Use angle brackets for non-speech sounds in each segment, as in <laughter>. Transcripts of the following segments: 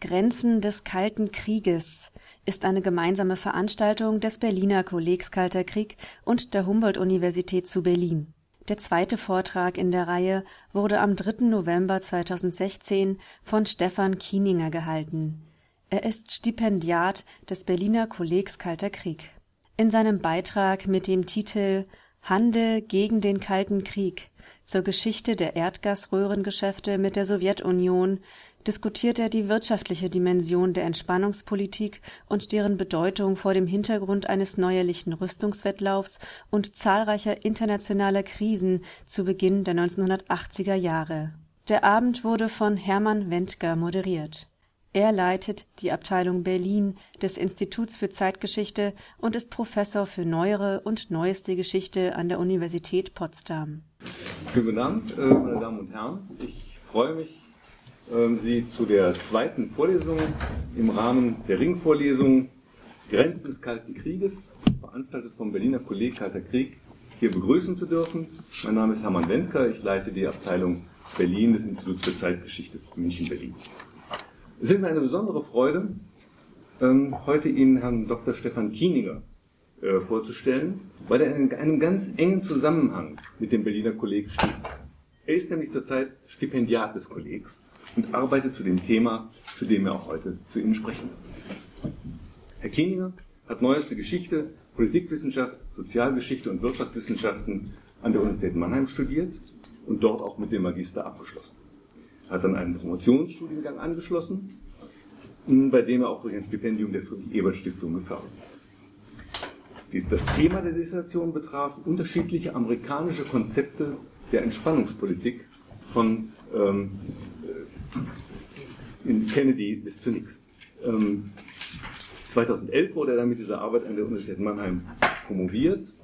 Grenzen des Kalten Krieges ist eine gemeinsame Veranstaltung des Berliner Kollegs Kalter Krieg und der Humboldt-Universität zu Berlin. Der zweite Vortrag in der Reihe wurde am 3. November 2016 von Stefan Kieninger gehalten. Er ist Stipendiat des Berliner Kollegs Kalter Krieg. In seinem Beitrag mit dem Titel Handel gegen den Kalten Krieg zur Geschichte der Erdgasröhrengeschäfte mit der Sowjetunion diskutiert er die wirtschaftliche Dimension der Entspannungspolitik und deren Bedeutung vor dem Hintergrund eines neuerlichen Rüstungswettlaufs und zahlreicher internationaler Krisen zu Beginn der 1980er Jahre. Der Abend wurde von Hermann Wendger moderiert. Er leitet die Abteilung Berlin des Instituts für Zeitgeschichte und ist Professor für neuere und neueste Geschichte an der Universität Potsdam. Schönen guten Abend, meine Damen und Herren. Ich freue mich, Sie zu der zweiten Vorlesung im Rahmen der Ringvorlesung Grenzen des Kalten Krieges, veranstaltet vom Berliner Kolleg Kalter Krieg, hier begrüßen zu dürfen. Mein Name ist Hermann Wendker, ich leite die Abteilung Berlin des Instituts für Zeitgeschichte München-Berlin. Es ist mir eine besondere Freude, heute Ihnen Herrn Dr. Stefan Kieninger vorzustellen, weil er in einem ganz engen Zusammenhang mit dem Berliner Kolleg steht. Er ist nämlich zurzeit Stipendiat des Kollegs und arbeitet zu dem Thema, zu dem wir auch heute zu Ihnen sprechen. Herr Kieninger hat neueste Geschichte, Politikwissenschaft, Sozialgeschichte und Wirtschaftswissenschaften an der Universität Mannheim studiert und dort auch mit dem Magister abgeschlossen. Er hat dann einen Promotionsstudiengang angeschlossen, bei dem er auch durch ein Stipendium der Friedrich-Ebert-Stiftung gefördert wird. Das Thema der Dissertation betraf unterschiedliche amerikanische Konzepte der Entspannungspolitik von ähm, in Kennedy bis zu Nixon. Ähm, 2011 wurde er dann mit dieser Arbeit an der Universität Mannheim promoviert.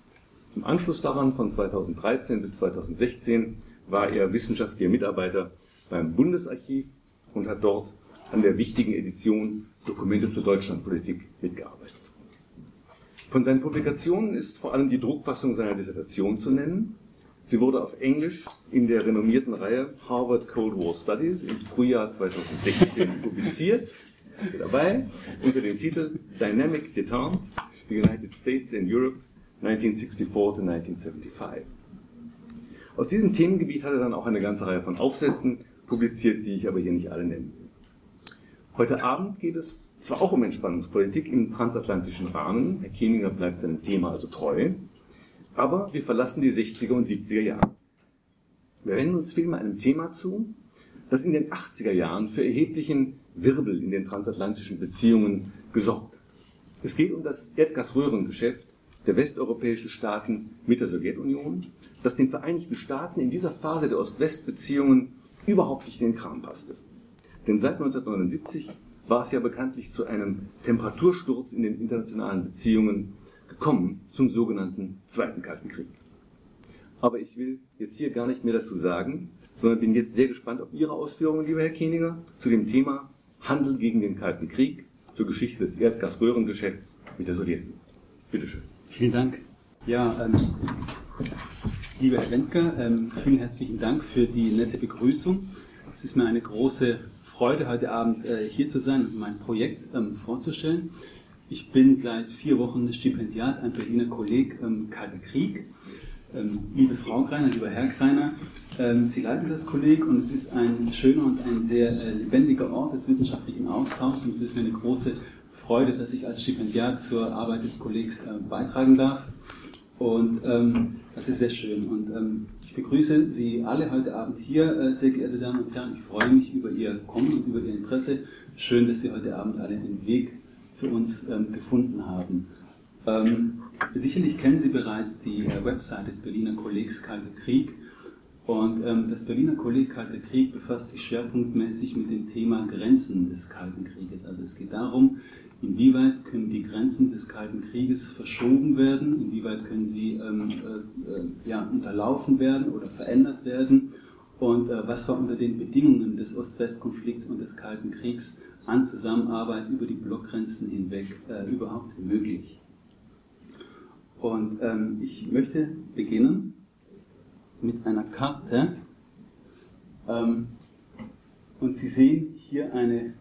Im Anschluss daran, von 2013 bis 2016, war er wissenschaftlicher Mitarbeiter beim Bundesarchiv und hat dort an der wichtigen Edition Dokumente zur Deutschlandpolitik mitgearbeitet. Von seinen Publikationen ist vor allem die Druckfassung seiner Dissertation zu nennen. Sie wurde auf Englisch in der renommierten Reihe Harvard Cold War Studies im Frühjahr 2016 <laughs> publiziert. Sind Sie dabei? Unter dem Titel Dynamic Detente, the United States and Europe 1964 to 1975. Aus diesem Themengebiet hat er dann auch eine ganze Reihe von Aufsätzen publiziert, die ich aber hier nicht alle nennen will. Heute Abend geht es zwar auch um Entspannungspolitik im transatlantischen Rahmen, Herr Kieninger bleibt seinem Thema also treu, aber wir verlassen die 60er und 70er Jahre. Wir wenden uns vielmehr einem Thema zu, das in den 80er Jahren für erheblichen Wirbel in den transatlantischen Beziehungen gesorgt hat. Es geht um das Erdgasröhrengeschäft der westeuropäischen Staaten mit der Sowjetunion, das den Vereinigten Staaten in dieser Phase der Ost-West-Beziehungen überhaupt nicht in den Kram passte. Denn seit 1979 war es ja bekanntlich zu einem Temperatursturz in den internationalen Beziehungen gekommen, zum sogenannten Zweiten Kalten Krieg. Aber ich will jetzt hier gar nicht mehr dazu sagen, sondern bin jetzt sehr gespannt auf Ihre Ausführungen, lieber Herr Keniger, zu dem Thema Handel gegen den Kalten Krieg, zur Geschichte des Erdgasröhrengeschäfts mit der Sowjetunion. Bitte schön. Vielen Dank. Ja, ähm, lieber Herr Wendker, ähm, vielen herzlichen Dank für die nette Begrüßung. Es ist mir eine große Freude, heute Abend äh, hier zu sein und mein Projekt ähm, vorzustellen. Ich bin seit vier Wochen Stipendiat, ein Berliner Kolleg ähm, Kalter Krieg. Liebe Frau Greiner, lieber Herr Greiner, ähm, Sie leiten das Kolleg und es ist ein schöner und ein sehr äh, lebendiger Ort des wissenschaftlichen Austauschs und es ist mir eine große Freude, dass ich als Stipendiat zur Arbeit des Kollegs äh, beitragen darf. Und ähm, das ist sehr schön. Und ähm, ich begrüße Sie alle heute Abend hier, äh, sehr geehrte Damen und Herren. Ich freue mich über Ihr Kommen und über Ihr Interesse. Schön, dass Sie heute Abend alle den Weg zu uns ähm, gefunden haben. Ähm, sicherlich kennen Sie bereits die äh, Website des Berliner Kollegs Kalter Krieg Und ähm, das Berliner Kolleg Kalter Krieg befasst sich schwerpunktmäßig mit dem Thema Grenzen des Kalten Krieges. Also es geht darum, inwieweit können die Grenzen des Kalten Krieges verschoben werden, inwieweit können sie ähm, äh, äh, ja, unterlaufen werden oder verändert werden und äh, was war unter den Bedingungen des Ost-West-Konflikts und des Kalten Kriegs an Zusammenarbeit über die Blockgrenzen hinweg äh, überhaupt möglich. Und ähm, ich möchte beginnen mit einer Karte. Ähm, und Sie sehen hier eine,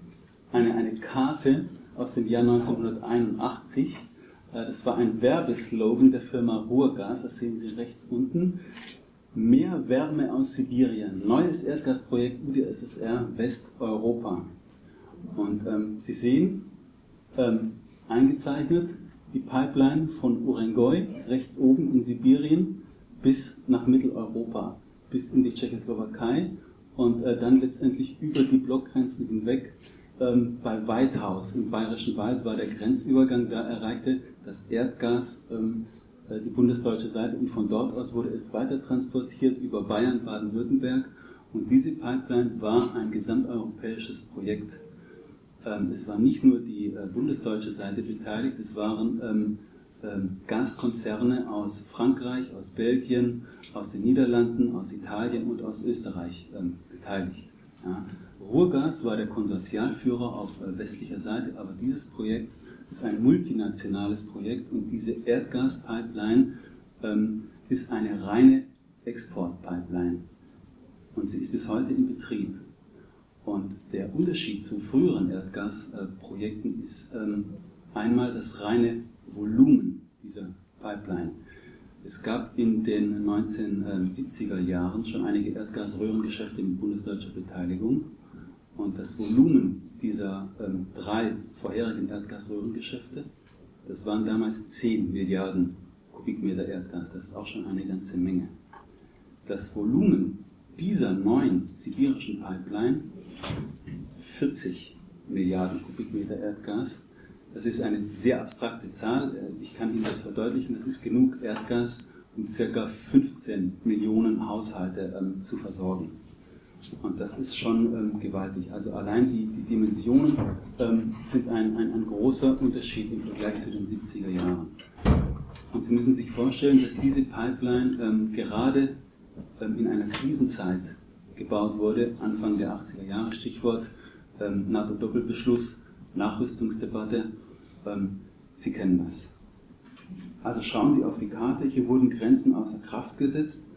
eine, eine Karte aus dem Jahr 1981. Äh, das war ein Werbeslogan der Firma Ruhrgas, das sehen Sie rechts unten. Mehr Wärme aus Sibirien, neues Erdgasprojekt UdSSR Westeuropa. Und ähm, Sie sehen ähm, eingezeichnet die Pipeline von Urengoi rechts oben in Sibirien bis nach Mitteleuropa, bis in die Tschechoslowakei und äh, dann letztendlich über die Blockgrenzen hinweg. Ähm, bei Weithaus im Bayerischen Wald war der Grenzübergang, da erreichte das Erdgas ähm, äh, die bundesdeutsche Seite und von dort aus wurde es weiter transportiert über Bayern, Baden-Württemberg und diese Pipeline war ein gesamteuropäisches Projekt. Ähm, es war nicht nur die äh, bundesdeutsche Seite beteiligt, es waren ähm, ähm, Gaskonzerne aus Frankreich, aus Belgien, aus den Niederlanden, aus Italien und aus Österreich beteiligt. Ruhrgas war der Konsortialführer auf äh, westlicher Seite, aber dieses Projekt ist ein multinationales Projekt und diese Erdgaspipeline ist eine reine Exportpipeline und sie ist bis heute in Betrieb. Und der Unterschied zu früheren Erdgasprojekten ist ähm, einmal das reine Volumen dieser Pipeline. Es gab in den 1970er Jahren schon einige Erdgasröhrengeschäfte mit bundesdeutscher Beteiligung und das Volumen dieser ähm, drei vorherigen Erdgasröhrengeschäfte, das waren damals 10 Milliarden Kubikmeter Erdgas, das ist auch schon eine ganze Menge. Das Volumen dieser neuen sibirischen Pipeline 40 Milliarden Kubikmeter Erdgas das ist eine sehr abstrakte Zahl. Äh, ich kann Ihnen das verdeutlichen. Das ist genug Erdgas, um ca. 15 Millionen Haushalte ähm, zu versorgen. Und das ist schon ähm, gewaltig. Also allein die, die Dimensionen ähm, sind ein, ein, ein, großer Unterschied im Vergleich zu den 70er Jahren. Und Sie müssen sich vorstellen, dass diese Pipeline ähm, gerade ähm, in einer Krisenzeit gebaut wurde, Anfang der 80er Jahre, Stichwort ähm, NATO-Doppelbeschluss, Nachrüstungsdebatte. Ähm, Sie kennen das. Also schauen Sie auf die Karte, hier wurden Grenzen außer Kraft gesetzt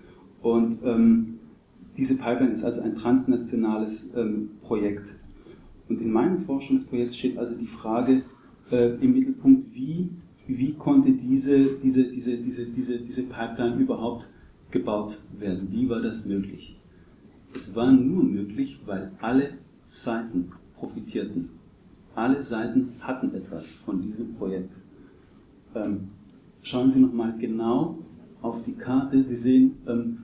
und ähm, diese Pipeline ist also ein transnationales ähm, Projekt. Und in meinem Forschungsprojekt steht also die Frage äh, im Mittelpunkt, wie, wie konnte diese, diese, diese, diese, diese, diese Pipeline überhaupt gebaut werden? Wie war das möglich? Es war nur möglich, weil alle Seiten profitierten. Alle Seiten hatten etwas von diesem Projekt. Ähm, schauen Sie nochmal genau auf die Karte. Sie sehen ähm,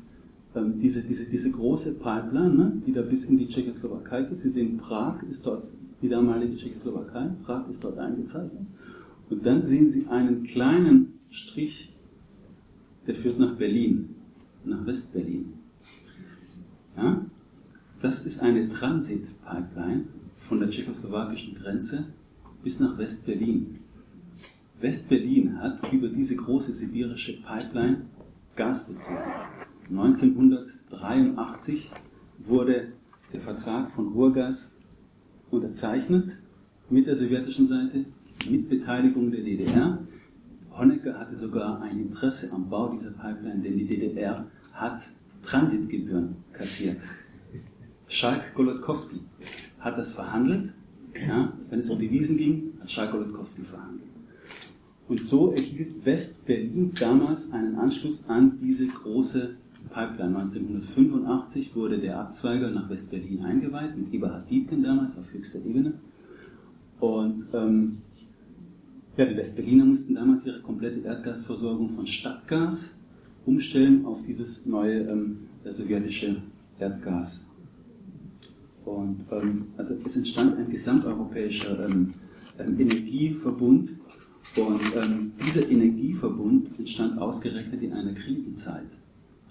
ähm, diese, diese, diese große Pipeline, ne, die da bis in die Tschechoslowakei geht. Sie sehen, Prag ist dort, die damalige Tschechoslowakei, Prag ist dort eingezeichnet. Und dann sehen Sie einen kleinen Strich, der führt nach Berlin, nach Westberlin. Ja? Das ist eine Transit-Pipeline von der tschechoslowakischen Grenze bis nach West-Berlin. West-Berlin hat über diese große sibirische Pipeline Gas bezogen. 1983 wurde der Vertrag von Ruhrgas unterzeichnet mit der sowjetischen Seite, mit Beteiligung der DDR. Honecker hatte sogar ein Interesse am Bau dieser Pipeline, denn die DDR hat Transitgebühren kassiert. Schalk Golodkowski hat das verhandelt. Ja, wenn es um die Wiesen ging, hat Schalk-Golodkowski verhandelt. Und so erhielt West-Berlin damals einen Anschluss an diese große Pipeline. 1985 wurde der Abzweiger nach West-Berlin eingeweiht, mit Eberhard Diebken damals auf höchster Ebene. Und ähm, ja, die Westberliner mussten damals ihre komplette Erdgasversorgung von Stadtgas umstellen auf dieses neue ähm, sowjetische Erdgas. Und ähm, also es entstand ein gesamteuropäischer ähm, ähm, Energieverbund und ähm, dieser Energieverbund entstand ausgerechnet in einer Krisenzeit.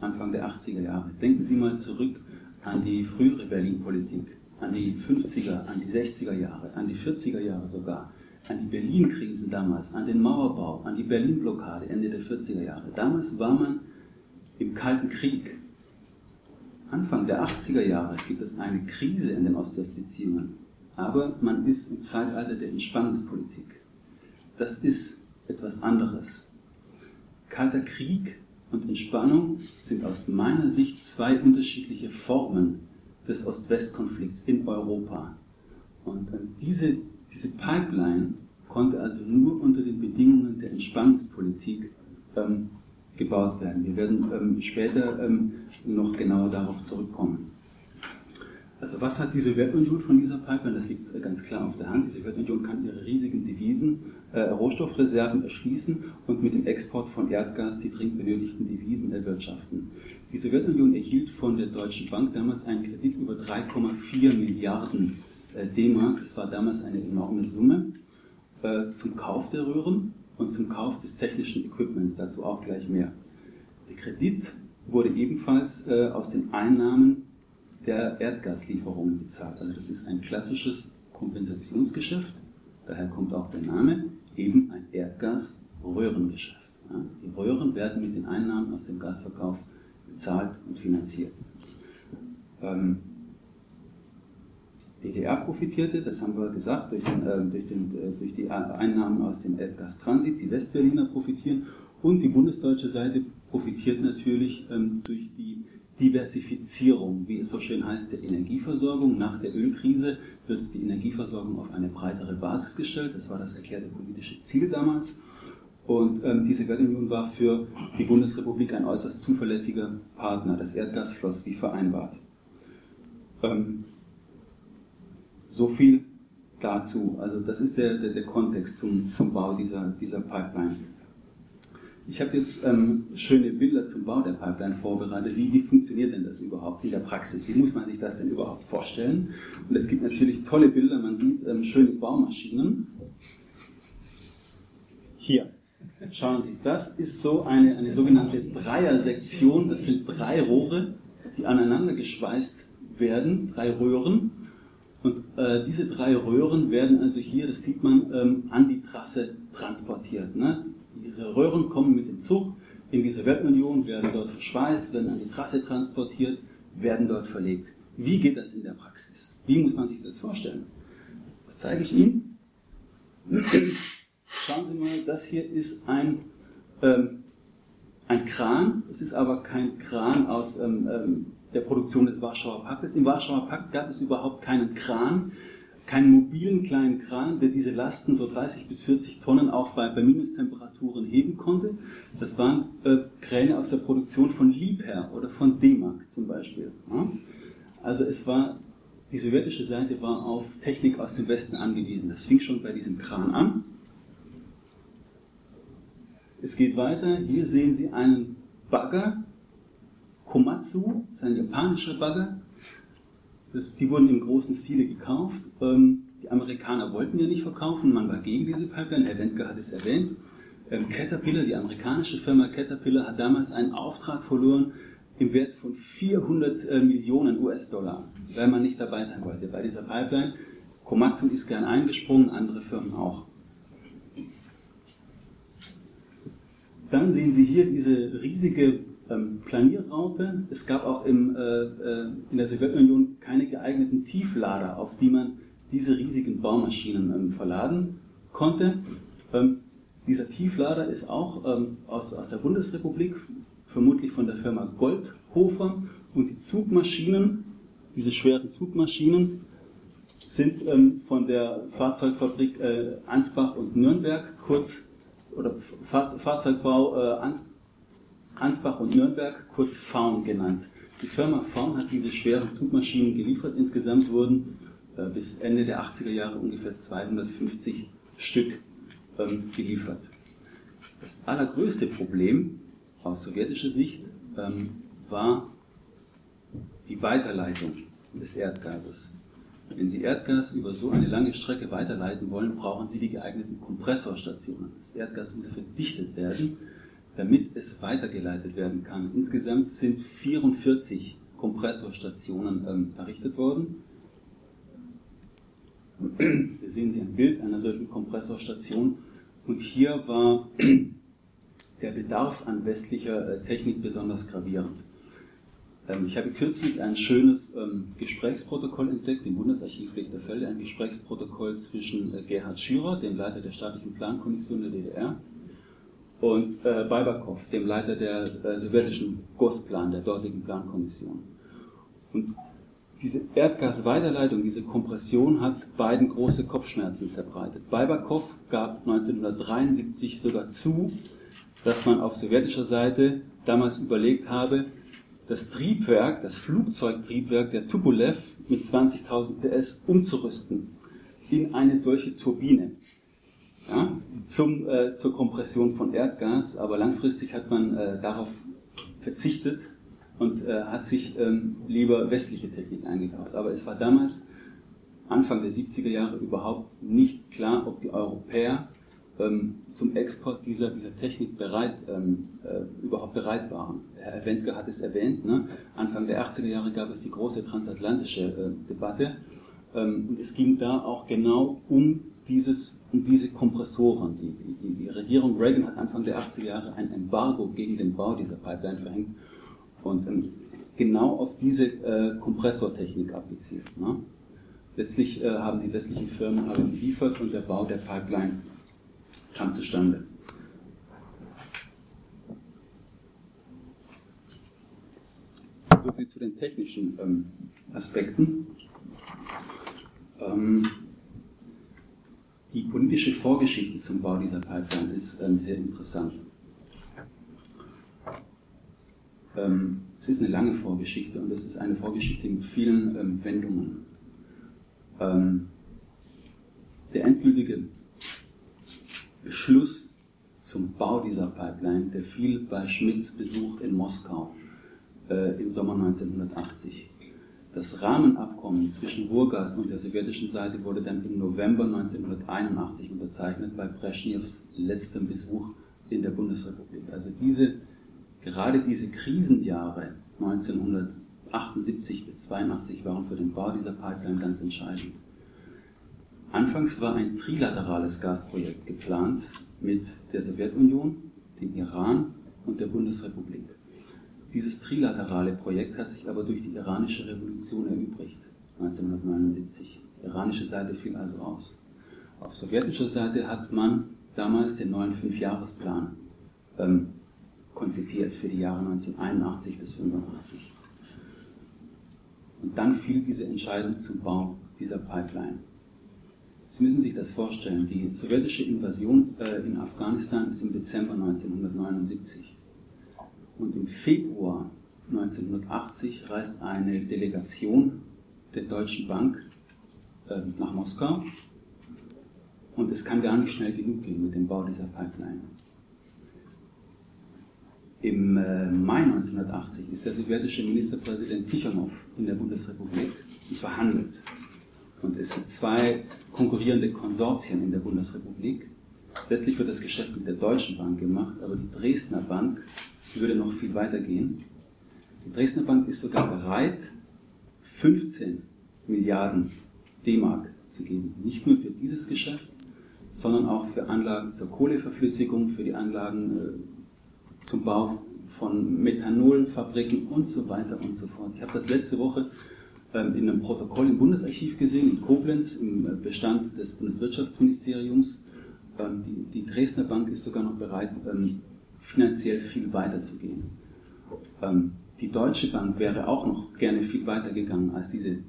Anfang der 80er Jahre. Denken Sie mal zurück an die frühere Berlin-Politik, an die 50er, an die 60er Jahre, an die 40er Jahre sogar, an die Berlin-Krisen damals, an den Mauerbau, an die Berlin-Blockade Ende der 40er Jahre. Damals war man im Kalten Krieg. Anfang der 80er Jahre gibt es eine Krise in den Ost-West-Beziehungen, aber man ist im Zeitalter der Entspannungspolitik. Das ist etwas anderes. Kalter Krieg und Entspannung sind aus meiner Sicht zwei unterschiedliche Formen des Ost-West-Konflikts in Europa. Und äh, diese, diese Pipeline konnte also nur unter den Bedingungen der Entspannungspolitik ähm, gebaut werden. Wir werden ähm, später ähm, noch genauer darauf zurückkommen. Also was hat die Sowjetunion von dieser Pipeline? Das liegt äh, ganz klar auf der Hand. Die Sowjetunion kann ihre riesigen Devisen, äh, Rohstoffreserven erschließen und mit dem Export von Erdgas die dringend benötigten Devisen erwirtschaften. Die Sowjetunion erhielt von der Deutschen Bank damals einen Kredit über 3,4 Milliarden D-Mark. Das war damals eine enorme Summe äh, zum Kauf der Röhren und zum Kauf des technischen Equipments, dazu auch gleich mehr. Der Kredit wurde ebenfalls äh, aus den Einnahmen der Erdgaslieferungen bezahlt. Also das ist ein klassisches Kompensationsgeschäft, daher kommt auch der Name, eben ein Erdgasröhrengeschäft. Die Röhren werden mit den Einnahmen aus dem Gasverkauf bezahlt und finanziert. Ähm, DDR profitierte, das haben wir gesagt, durch, den, äh, durch, den, äh, durch die Einnahmen aus dem Erdgastransit, die Westberliner profitieren und die bundesdeutsche Seite profitiert natürlich ähm, durch die Diversifizierung, wie es so schön heißt, der Energieversorgung. Nach der Ölkrise wird die Energieversorgung auf eine breitere Basis gestellt. Das war das erklärte politische Ziel damals. Und ähm, diese Wertunion war für die Bundesrepublik ein äußerst zuverlässiger Partner. Das Erdgas floss wie vereinbart. Ähm, so viel dazu. Also das ist der, der, der Kontext zum, zum Bau dieser, dieser Pipeline. Ich habe jetzt ähm, schöne Bilder zum Bau der Pipeline vorbereitet. Wie, wie funktioniert denn das überhaupt in der Praxis? Wie muss man sich das denn überhaupt vorstellen? Und es gibt natürlich tolle Bilder. Man sieht ähm, schöne Baumaschinen. Hier, schauen Sie, das ist so eine, eine sogenannte Dreier-Sektion. Das sind drei Rohre, die aneinander geschweißt werden, drei Röhren. Und äh, diese drei Röhren werden also hier, das sieht man, ähm, an die Trasse transportiert. Ne? Diese Röhren kommen mit dem Zug in diese Wertunion, werden dort verschweißt, werden an die Trasse transportiert, werden dort verlegt. Wie geht das in der Praxis? Wie muss man sich das vorstellen? Das zeige ich Ihnen. Schauen Sie mal, das hier ist ein, ähm, ein Kran. Es ist aber kein Kran aus ähm, ähm der Produktion des Warschauer Paktes. Im Warschauer Pakt gab es überhaupt keinen Kran, keinen mobilen kleinen Kran, der diese Lasten so 30 bis 40 Tonnen auch bei, bei Minustemperaturen heben konnte. Das waren äh, Kräne aus der Produktion von Liebherr oder von D-Mark zum Beispiel. Ja? Also es war, die sowjetische Seite war auf Technik aus dem Westen angewiesen. Das fing schon bei diesem Kran an. Es geht weiter. Hier sehen Sie einen Bagger, Komatsu, das ist ein japanischer Bagger. Das, die wurden im großen Stile gekauft. Ähm, die Amerikaner wollten ja nicht verkaufen, man war gegen diese Pipeline. Herr Wendker hat es erwähnt. Ähm, Caterpillar, die amerikanische Firma Caterpillar, hat damals einen Auftrag verloren im Wert von 400 äh, Millionen US-Dollar, weil man nicht dabei sein wollte bei dieser Pipeline. Komatsu ist gern eingesprungen, andere Firmen auch. Dann sehen Sie hier diese riesige ähm, Planierraupe. Es gab auch im, äh, äh, in der Sowjetunion keine geeigneten Tieflader, auf die man diese riesigen Baumaschinen ähm, verladen konnte. Ähm, dieser Tieflader ist auch ähm, aus, aus der Bundesrepublik, vermutlich von der Firma Goldhofer. Und die Zugmaschinen, diese schweren Zugmaschinen, sind ähm, von der Fahrzeugfabrik äh, Ansbach und Nürnberg, kurz oder Fahrzeugbau äh, Ansbach Ansbach und Nürnberg, kurz Faun genannt. Die Firma Faun hat diese schweren Zugmaschinen geliefert. Insgesamt wurden äh, bis Ende der 80er Jahre ungefähr 250 Stück ähm, geliefert. Das allergrößte Problem aus sowjetischer Sicht ähm, war die Weiterleitung des Erdgases. Wenn Sie Erdgas über so eine lange Strecke weiterleiten wollen, brauchen Sie die geeigneten Kompressorstationen. Das Erdgas muss verdichtet werden damit es weitergeleitet werden kann. Insgesamt sind 44 Kompressorstationen ähm, errichtet worden. Hier sehen Sie ein Bild einer solchen Kompressorstation. Und hier war der Bedarf an westlicher äh, Technik besonders gravierend. Ähm, ich habe kürzlich ein schönes ähm, Gesprächsprotokoll entdeckt im Bundesarchiv Lichterfelde, ein Gesprächsprotokoll zwischen äh, Gerhard Schürer, dem Leiter der staatlichen Plankommission der DDR, und äh, Baibakov, dem Leiter der äh, sowjetischen Gosplan, der dortigen Plankommission. Und diese Erdgasweiterleitung, diese Kompression hat beiden große Kopfschmerzen zerbreitet. Baibakov gab 1973 sogar zu, dass man auf sowjetischer Seite damals überlegt habe, das Triebwerk, das Flugzeugtriebwerk der Tupolev mit 20.000 PS umzurüsten in eine solche Turbine ja, zum, äh, zur Kompression von Erdgas, aber langfristig hat man äh, darauf verzichtet und äh, hat sich ähm, lieber westliche Technik eingekauft. Aber es war damals, Anfang der 70er Jahre, überhaupt nicht klar, ob die Europäer ähm, zum Export dieser, dieser Technik bereit, ähm, äh, überhaupt bereit waren. Herr Wendker hat es erwähnt, ne? Anfang der 80er Jahre gab es die große transatlantische äh, Debatte ähm, und es ging da auch genau um dieses, diese Kompressoren. Die, die, die, Regierung Reagan hat Anfang der 80er Jahre ein Embargo gegen den Bau dieser Pipeline verhängt und ähm, genau auf diese äh, Kompressortechnik abgezielt. Ne? Letztlich äh, haben die westlichen Firmen aber geliefert und der Bau der Pipeline kam zustande. So viel zu den technischen ähm, Aspekten. Ähm, die politische Vorgeschichte zum Bau dieser Pipeline ist ähm, sehr interessant. Ähm, es ist eine lange Vorgeschichte und es ist eine Vorgeschichte mit vielen ähm, Wendungen. Ähm, der endgültige Beschluss zum Bau dieser Pipeline, der fiel bei Schmidts Besuch in Moskau äh, im Sommer 1980. Das Rahmenabkommen zwischen Ruhrgas und der sowjetischen Seite wurde dann im November 1981 unterzeichnet bei Brezhnevs letztem Besuch in der Bundesrepublik. Also diese, gerade diese Krisenjahre 1978 bis 82 waren für den Bau dieser Pipeline ganz entscheidend. Anfangs war ein trilaterales Gasprojekt geplant mit der Sowjetunion, dem Iran und der Bundesrepublik. Dieses trilaterale Projekt hat sich aber durch die iranische Revolution erübrigt, 1979. Die iranische Seite fiel also aus. Auf sowjetischer Seite hat man damals den neuen Fünfjahresplan ähm, konzipiert für die Jahre 1981 bis 1985. Und dann fiel diese Entscheidung zum Bau dieser Pipeline. Sie müssen sich das vorstellen, die sowjetische Invasion äh, in Afghanistan ist im Dezember 1979. Und im Februar 1980 reist eine Delegation der Deutschen Bank äh, nach Moskau. Und es kann gar nicht schnell genug gehen mit dem Bau dieser Pipeline. Im äh, Mai 1980 ist der sowjetische Ministerpräsident Tichonov in der Bundesrepublik und verhandelt. Und es sind zwei konkurrierende Konsortien in der Bundesrepublik. Letztlich wird das Geschäft mit der Deutschen Bank gemacht, aber die Dresdner Bank würde noch viel weiter gehen. Die Dresdner Bank ist sogar bereit, 15 Milliarden D-Mark zu geben. Nicht nur für dieses Geschäft, sondern auch für Anlagen zur Kohleverflüssigung, für die Anlagen äh, zum Bau von Methanolfabriken und so weiter und so fort. Ich habe das letzte Woche ähm, in einem Protokoll im Bundesarchiv gesehen, in Koblenz, im äh, Bestand des Bundeswirtschaftsministeriums. Ähm, die, die Dresdner Bank ist sogar noch bereit, ähm, finanziell viel weiter zu gehen. Ähm, die Deutsche Bank wäre auch noch gerne viel weiter gegangen als diese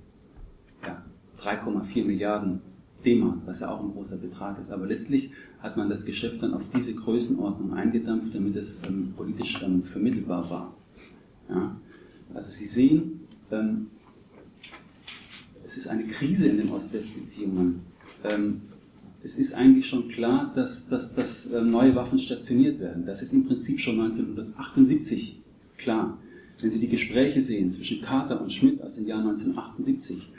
ja, 3,4 Milliarden D-Mark, was ja auch ein großer Betrag ist. Aber letztlich hat man das Geschäft dann auf diese Größenordnung eingedampft, damit es ähm, politisch ähm, vermittelbar war. Ja? Also Sie sehen, ähm, es ist eine Krise in den Ost-West-Beziehungen. Es ist eigentlich schon klar, dass, dass, dass ähm, neue Waffen stationiert werden. Das ist im Prinzip schon 1978 klar. Wenn Sie die Gespräche sehen zwischen Carter und Schmidt aus dem Jahr 1978,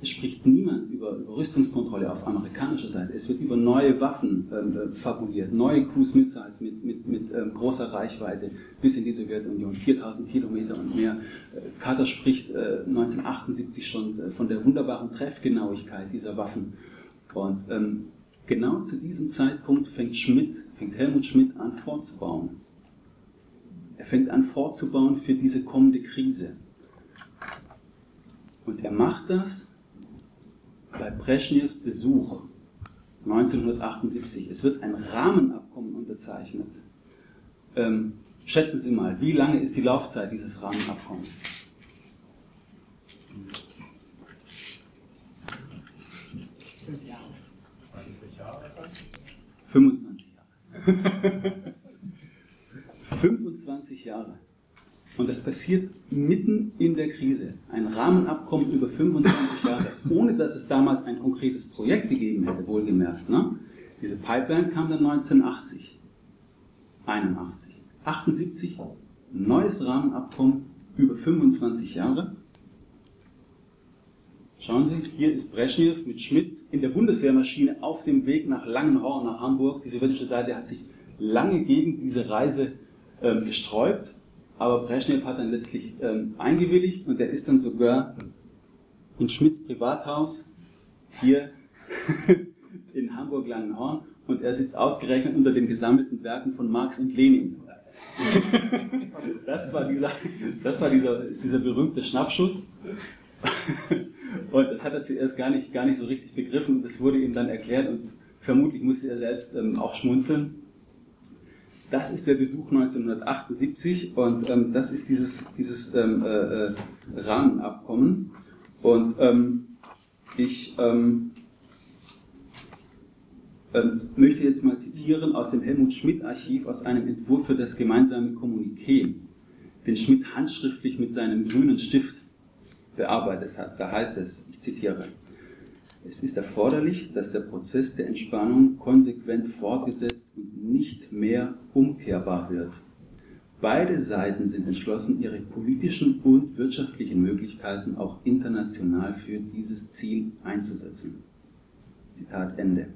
es spricht niemand über, über Rüstungskontrolle auf amerikanischer Seite. Es wird über neue Waffen ähm, äh, fabuliert, neue Cruise Missiles mit, mit, mit ähm, großer Reichweite bis in die Sowjetunion, 4000 Kilometer und mehr. Äh, Carter spricht äh, 1978 schon äh, von der wunderbaren Treffgenauigkeit dieser Waffen. Und ähm, genau zu diesem Zeitpunkt fängt Schmidt, fängt Helmut Schmidt an fortzubauen. Er fängt an fortzubauen für diese kommende Krise. Und er macht das bei Brezhnevs Besuch 1978. Es wird ein Rahmenabkommen unterzeichnet. Ähm, schätzen Sie mal, wie lange ist die Laufzeit dieses Rahmenabkommens? Jahre. 25 Jahre. <laughs> 25 Jahre. Und das passiert mitten in der Krise. Ein Rahmenabkommen über 25 Jahre, ohne dass es damals ein konkretes Projekt gegeben hätte, wohlgemerkt. Ne? Diese Pipeline kam dann 1980, 81, 78, neues Rahmenabkommen über 25 Jahre. Schauen Sie, hier ist Brezhnev mit Schmidt in der Bundeswehrmaschine auf dem Weg nach Langenhorn, nach Hamburg. Die sowjetische Seite hat sich lange gegen diese Reise äh, gesträubt aber Brezhnev hat dann letztlich ähm, eingewilligt und er ist dann sogar in Schmidts Privathaus hier <laughs> in Hamburg-Langenhorn und er sitzt ausgerechnet unter den gesammelten Werken von Marx und Lenin. <laughs> das war dieser, das war dieser, dieser berühmte Schnappschuss. <laughs> Und das hat er zuerst gar nicht, gar nicht so richtig begriffen das wurde ihm dann erklärt und vermutlich musste er selbst ähm, auch schmunzeln. Das ist der Besuch 1978 und ähm, das ist dieses, dieses ähm, äh, äh, Rahmenabkommen. Und ähm, ich ähm, ähm, möchte jetzt mal zitieren aus dem Helmut Schmidt Archiv aus einem Entwurf für das gemeinsame Kommuniqué, den Schmidt handschriftlich mit seinem grünen Stift bearbeitet hat. Da heißt es, ich zitiere, es ist erforderlich, dass der Prozess der Entspannung konsequent fortgesetzt und nicht mehr umkehrbar wird. Beide Seiten sind entschlossen, ihre politischen und wirtschaftlichen Möglichkeiten auch international für dieses Ziel einzusetzen. Zitat Ende.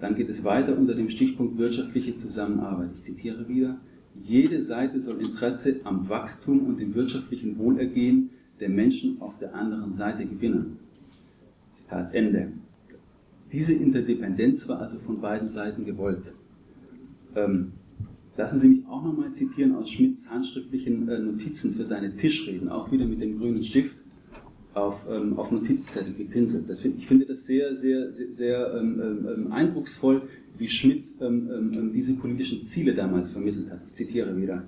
Dann geht es weiter unter dem Stichpunkt wirtschaftliche Zusammenarbeit. Ich zitiere wieder. Jede Seite soll Interesse am Wachstum und dem wirtschaftlichen Wohlergehen der Menschen auf der anderen Seite gewinnen. Zitat Ende. Diese Interdependenz war also von beiden Seiten gewollt. Ähm, lassen Sie mich auch nochmal zitieren aus Schmidts handschriftlichen äh, Notizen für seine Tischreden, auch wieder mit dem grünen Stift auf, ähm, auf Notizzettel gepinselt. Das find, ich finde das sehr, sehr, sehr, sehr ähm, ähm, ähm eindrucksvoll, wie Schmidt ähm, diese politischen Ziele damals vermittelt hat. Ich zitiere wieder.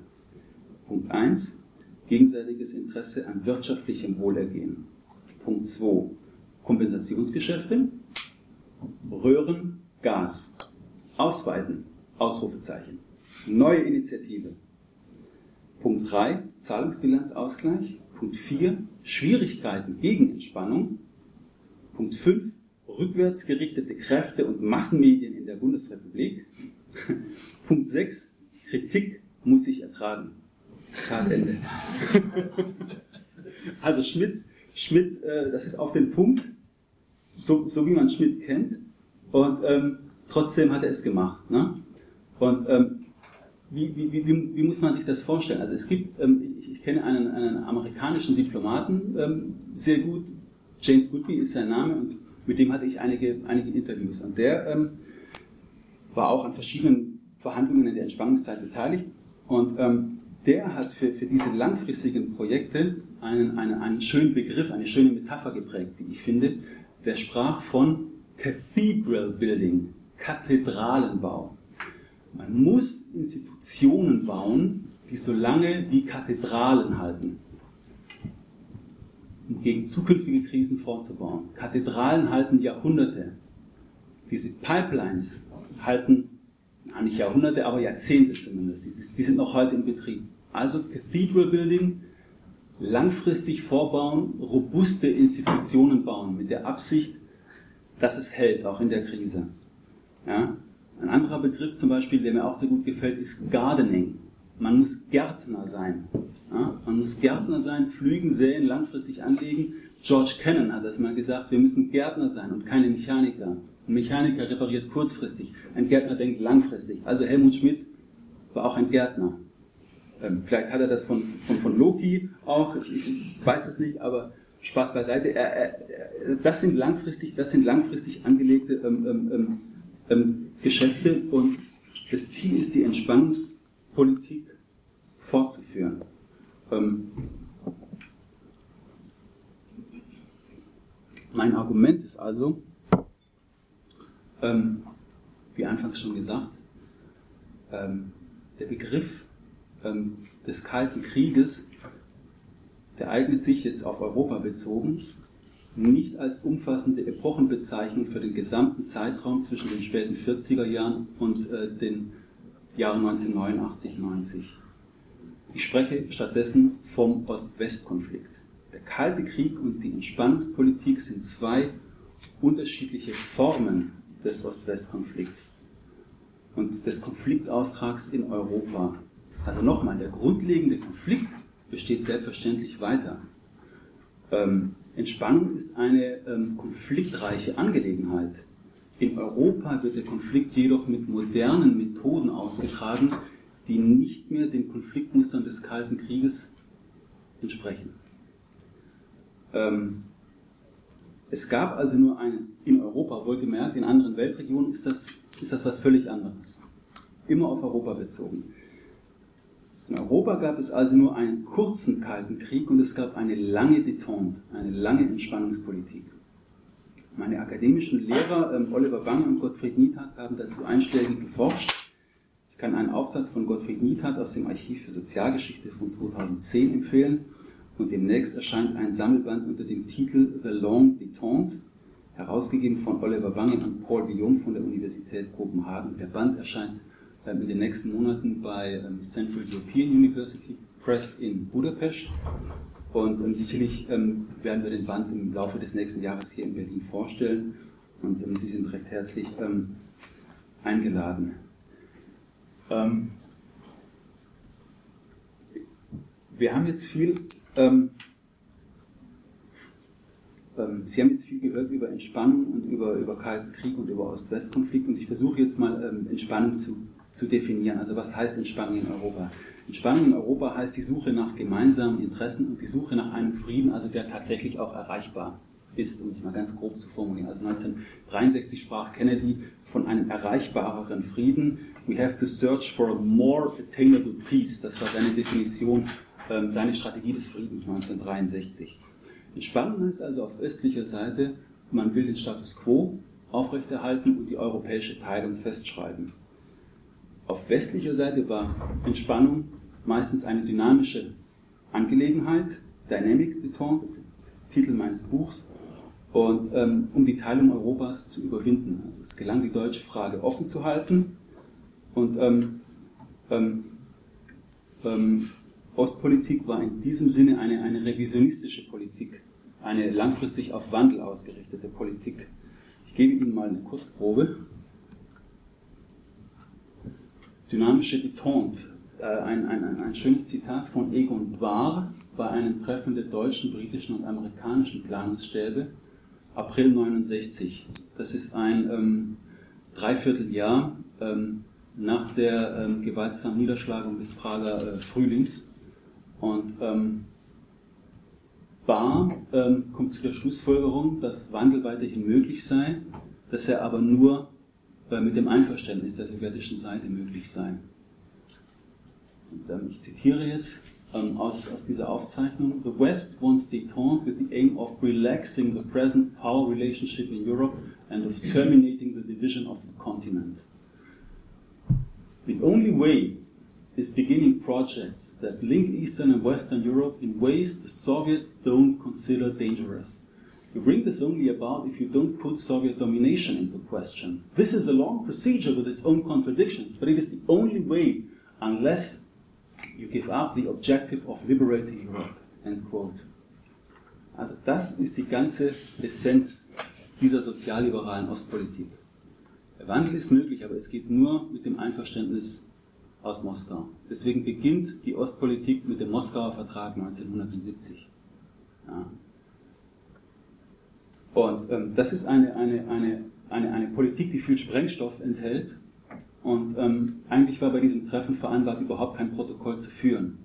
Punkt 1. Gegenseitiges Interesse an wirtschaftlichem Wohlergehen. Punkt 2. Kompensationsgeschäfte, Röhren, Gas, Ausweiten, Ausrufezeichen, neue Initiative. Punkt 3, Zahlungsbilanzausgleich. Punkt 4, Schwierigkeiten gegen Entspannung. Punkt 5, rückwärts gerichtete Kräfte und Massenmedien in der Bundesrepublik. <laughs> Punkt 6, Kritik muss sich ertragen. Ende. Also Schmidt Schmidt, äh, das ist auf den Punkt, so, so wie man Schmidt kennt. Und ähm, trotzdem hat er es gemacht. Ne? Und ähm, wie, wie, wie, wie, muss man sich das vorstellen? Also es gibt, ähm, ich, ich, kenne einen, einen amerikanischen Diplomaten ähm, sehr gut, James Goodby ist sein Name und mit dem hatte ich einige, einige Interviews. Und der ähm, war auch an verschiedenen Verhandlungen in der Entspannungszeit beteiligt. Und ähm, der hat für, für diese langfristigen Projekte einen, einen, einen schönen Begriff, eine schöne Metapher geprägt, wie ich finde. Der sprach von Cathedral Building, Kathedralenbau. Man muss Institutionen bauen, die so lange wie Kathedralen halten, um gegen zukünftige Krisen vorzubauen. Kathedralen halten Jahrhunderte. Diese Pipelines halten nicht Jahrhunderte, aber Jahrzehnte zumindest. Die, sind noch heute in Betrieb. Also Cathedral Building, langfristig vorbauen, robuste Institutionen bauen, mit der Absicht, dass es hält, auch in der Krise. Ja? Ein anderer Begriff zum Beispiel, der mir auch sehr gut gefällt, ist Gardening. Man muss Gärtner sein. Ja, man muss Gärtner sein, pflügen, säen, langfristig anlegen. George Kennan hat das mal gesagt, wir müssen Gärtner sein und keine Mechaniker. Ein Mechaniker repariert kurzfristig, ein Gärtner denkt langfristig. Also Helmut Schmidt war auch ein Gärtner. Ähm, vielleicht hat er das von, von, von Loki auch, ich weiß es nicht, aber Spaß beiseite. Er, er, das sind langfristig, das sind langfristig angelegte ähm, ähm, ähm, ähm Geschäfte und das Ziel ist, die Entspannungspolitik fortzuführen. Ähm, mein Argument ist also, ähm, wie anfangs schon gesagt, ähm, der Begriff ähm, des Kalten Krieges, der eignet sich jetzt auf Europa bezogen nicht als umfassende Epochenbezeichnung für den gesamten Zeitraum zwischen den späten 40er Jahren und äh, den Jahren 1989, 90. Ich spreche stattdessen vom Ost-West-Konflikt. Der Kalte Krieg und die Entspannungspolitik sind zwei unterschiedliche Formen des Ost-West-Konflikts und des Konfliktaustrags in Europa. Also nochmal, der grundlegende Konflikt besteht selbstverständlich weiter. Ähm, Entspannung ist eine ähm, konfliktreiche Angelegenheit. In Europa wird der Konflikt jedoch mit modernen Methoden ausgetragen, die nicht mehr den Konfliktmustern des Kalten Krieges entsprechen. Ähm, es gab also nur eine, in Europa wohlgemerkt, in anderen Weltregionen ist das, ist das was völlig anderes. Immer auf Europa bezogen. In Europa gab es also nur einen kurzen Kalten Krieg und es gab eine lange Detente, eine lange Entspannungspolitik. Meine akademischen Lehrer ähm, Oliver Bange und Gottfried Niethardt haben dazu einstellig geforscht. Ich kann einen Aufsatz von Gottfried Niethardt aus dem Archiv für Sozialgeschichte von 2010 empfehlen und demnächst erscheint ein Sammelband unter dem Titel The Long Detente, herausgegeben von Oliver Bange und Paul Guillaume von der Universität Kopenhagen. Der Band erscheint ähm, in den nächsten Monaten bei ähm, Central European University Press in Budapest. Und ähm, sicherlich werden wir den Band im Laufe des nächsten Jahres hier in Berlin vorstellen. Und Sie sind recht herzlich eingeladen. wir haben jetzt viel Sie haben jetzt viel gehört über Entspannung und über, über Kalten Krieg und über Ost-West-Konflikt und ich versuche jetzt mal ähm, Entspannung zu zu definieren. Also was heißt Entspannung in Europa? Entspannung in Europa heißt die Suche nach gemeinsamen Interessen und die Suche nach einem Frieden, also der tatsächlich auch erreichbar ist, um es mal ganz grob zu formulieren. Also 1963 sprach Kennedy von einem erreichbareren Frieden. We have to search for a more attainable peace. Das war seine Definition, ähm, seine Strategie des Friedens 1963. Entspannung heißt also auf östlicher Seite, man will den Status quo aufrechterhalten und die europäische Teilung festschreiben. Auf westlicher Seite war Entspannung meistens eine dynamische Angelegenheit, Dynamic Detente, das ist der Titel meines Buchs, und ähm, um die Teilung Europas zu überwinden. Also es gelang, die deutsche Frage offen zu halten und ähm, ähm, ähm Ostpolitik war in diesem Sinne eine, eine revisionistische Politik, eine langfristig auf Wandel ausgerichtete Politik. Ich gebe Ihnen mal eine Kostprobe dynamische Detente. Äh, ein, ein, ein, schönes Zitat von Egon Bahr bei einem Treffen der deutschen, britischen und amerikanischen Planungsstäbe, April 69. Das ist ein ähm, Dreivierteljahr ähm, nach der ähm, gewaltsamen Niederschlagung des Prager äh, Frühlings. Und ähm, Bahr ähm, kommt zu der Schlussfolgerung, dass Wandel weiterhin möglich sei, dass er aber nur äh, mit dem Einverständnis der sowjetischen Seite möglich sein. Und, ähm, ich zitiere jetzt ähm, aus, aus dieser Aufzeichnung. The West wants detente with the aim of relaxing the present power relationship in Europe and of terminating the division of the continent. The only way is beginning projects that link Eastern and Western Europe in ways the Soviets don't consider dangerous. You bring this only about if you don't put Soviet domination into question. This is a long procedure with its own contradictions, but it is the only way unless you give up the objective of liberating Europe. End quote. Also das ist die ganze Essenz dieser sozialliberalen Ostpolitik. Der Wandel ist möglich, aber es geht nur mit dem Einverständnis aus Moskau. Deswegen beginnt die Ostpolitik mit dem Moskauer Vertrag 1970. Ja. Und ähm, das ist eine, eine, eine, eine, eine Politik, die viel Sprengstoff enthält. Und ähm, eigentlich war bei diesem Treffen vereinbart, überhaupt kein Protokoll zu führen.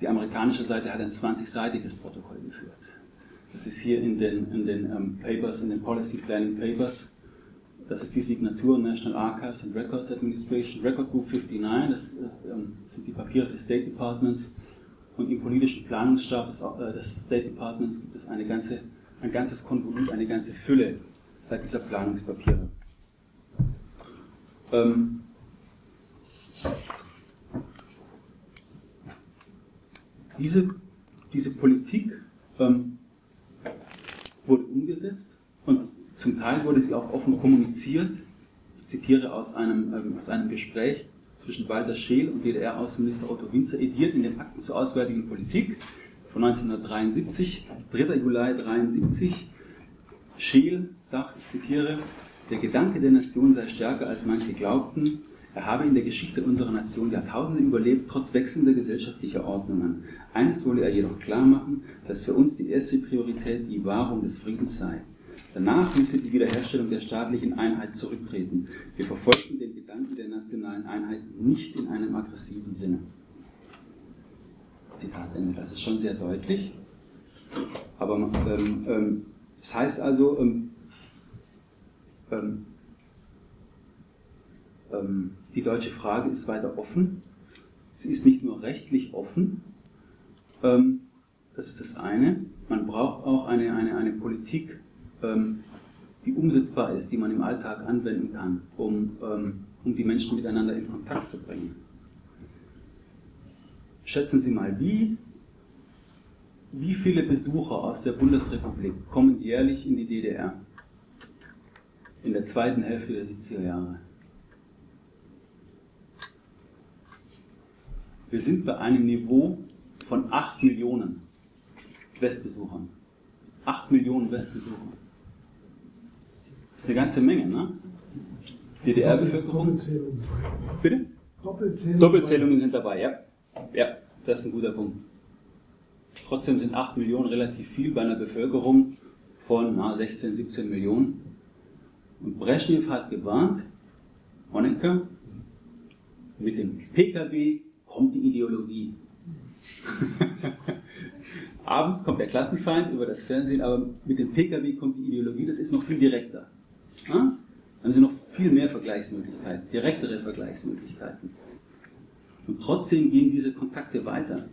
Die amerikanische Seite hat ein 20-seitiges Protokoll geführt. Das ist hier in den, in den ähm, Papers, in den Policy Planning Papers. Das ist die Signatur National Archives and Records Administration, Record Group 59, das, das ähm, sind die Papiere des State Departments. Und im politischen Planungsstab des, äh, des State Departments gibt es eine ganze, ein ganzes Konvolut, eine ganze Fülle dieser Planungspapiere. Ähm, diese, diese Politik ähm, wurde umgesetzt und zum Teil wurde sie auch offen kommuniziert. Ich zitiere aus einem, ähm, aus einem Gespräch zwischen Walter Scheel und DDR-Außenminister Otto Winzer, ediert in den Akten zur Auswärtigen Politik von 1973, 3. Juli 1973. Scheel sagt, ich zitiere, der Gedanke der Nation sei stärker als manche glaubten. Er habe in der Geschichte unserer Nation Jahrtausende überlebt, trotz wechselnder gesellschaftlicher Ordnungen. Eines wolle er jedoch klar machen, dass für uns die erste Priorität die Wahrung des Friedens sei. Danach müsse die Wiederherstellung der staatlichen Einheit zurücktreten. Wir verfolgten den Gedanken der nationalen Einheit nicht in einem aggressiven Sinne. Zitat Ende. Das ist schon sehr deutlich. Aber ähm, ähm, das heißt also, ähm, ähm, ähm, die deutsche Frage ist weiter offen. Sie ist nicht nur rechtlich offen, ähm, das ist das eine. Man braucht auch eine, eine, eine Politik, ähm, die umsetzbar ist, die man im Alltag anwenden kann, um, ähm, um die Menschen miteinander in Kontakt zu bringen. Schätzen Sie mal, wie, wie viele Besucher aus der Bundesrepublik kommen jährlich in die DDR? In der zweiten Hälfte der 70er Jahre. Wir sind bei einem Niveau von 8 Millionen Westbesuchern. 8 Millionen Westbesucher. Das ist eine ganze Menge, ne? DDR-Bevölkerung. Doppelzählung. Bitte? Doppelzählung. Doppelzählungen sind dabei, ja. Ja, das ist ein guter Punkt. Trotzdem sind 8 Millionen relativ viel bei einer Bevölkerung von na, 16, 17 Millionen. Und Brezhnev hat gewarnt, Honecker, mit dem PKW kommt die Ideologie. <laughs> Abends kommt der Klassenfeind über das Fernsehen, aber mit dem PKW kommt die Ideologie, das ist noch viel direkter. Ja? Haben sie noch viel mehr Vergleichsmöglichkeiten, direktere Vergleichsmöglichkeiten. Und trotzdem gehen diese Kontakte weiter.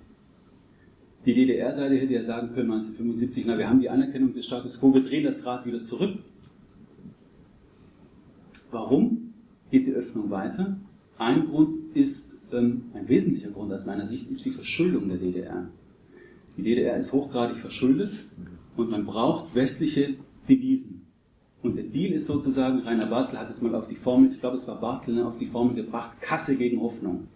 Die DDR-Seite hätte ja sagen können 1975, na, wir haben die Anerkennung des Status quo, wir drehen das Rad wieder zurück. Warum geht die Öffnung weiter? Ein Grund ist, ähm, ein wesentlicher Grund aus meiner Sicht, ist die Verschuldung der DDR. Die DDR ist hochgradig verschuldet und man braucht westliche Devisen. Und der Deal ist sozusagen, Rainer Barzel hat es mal auf die Formel, ich glaube es war Barzel, ne, auf die Formel gebracht, Kasse gegen Hoffnung.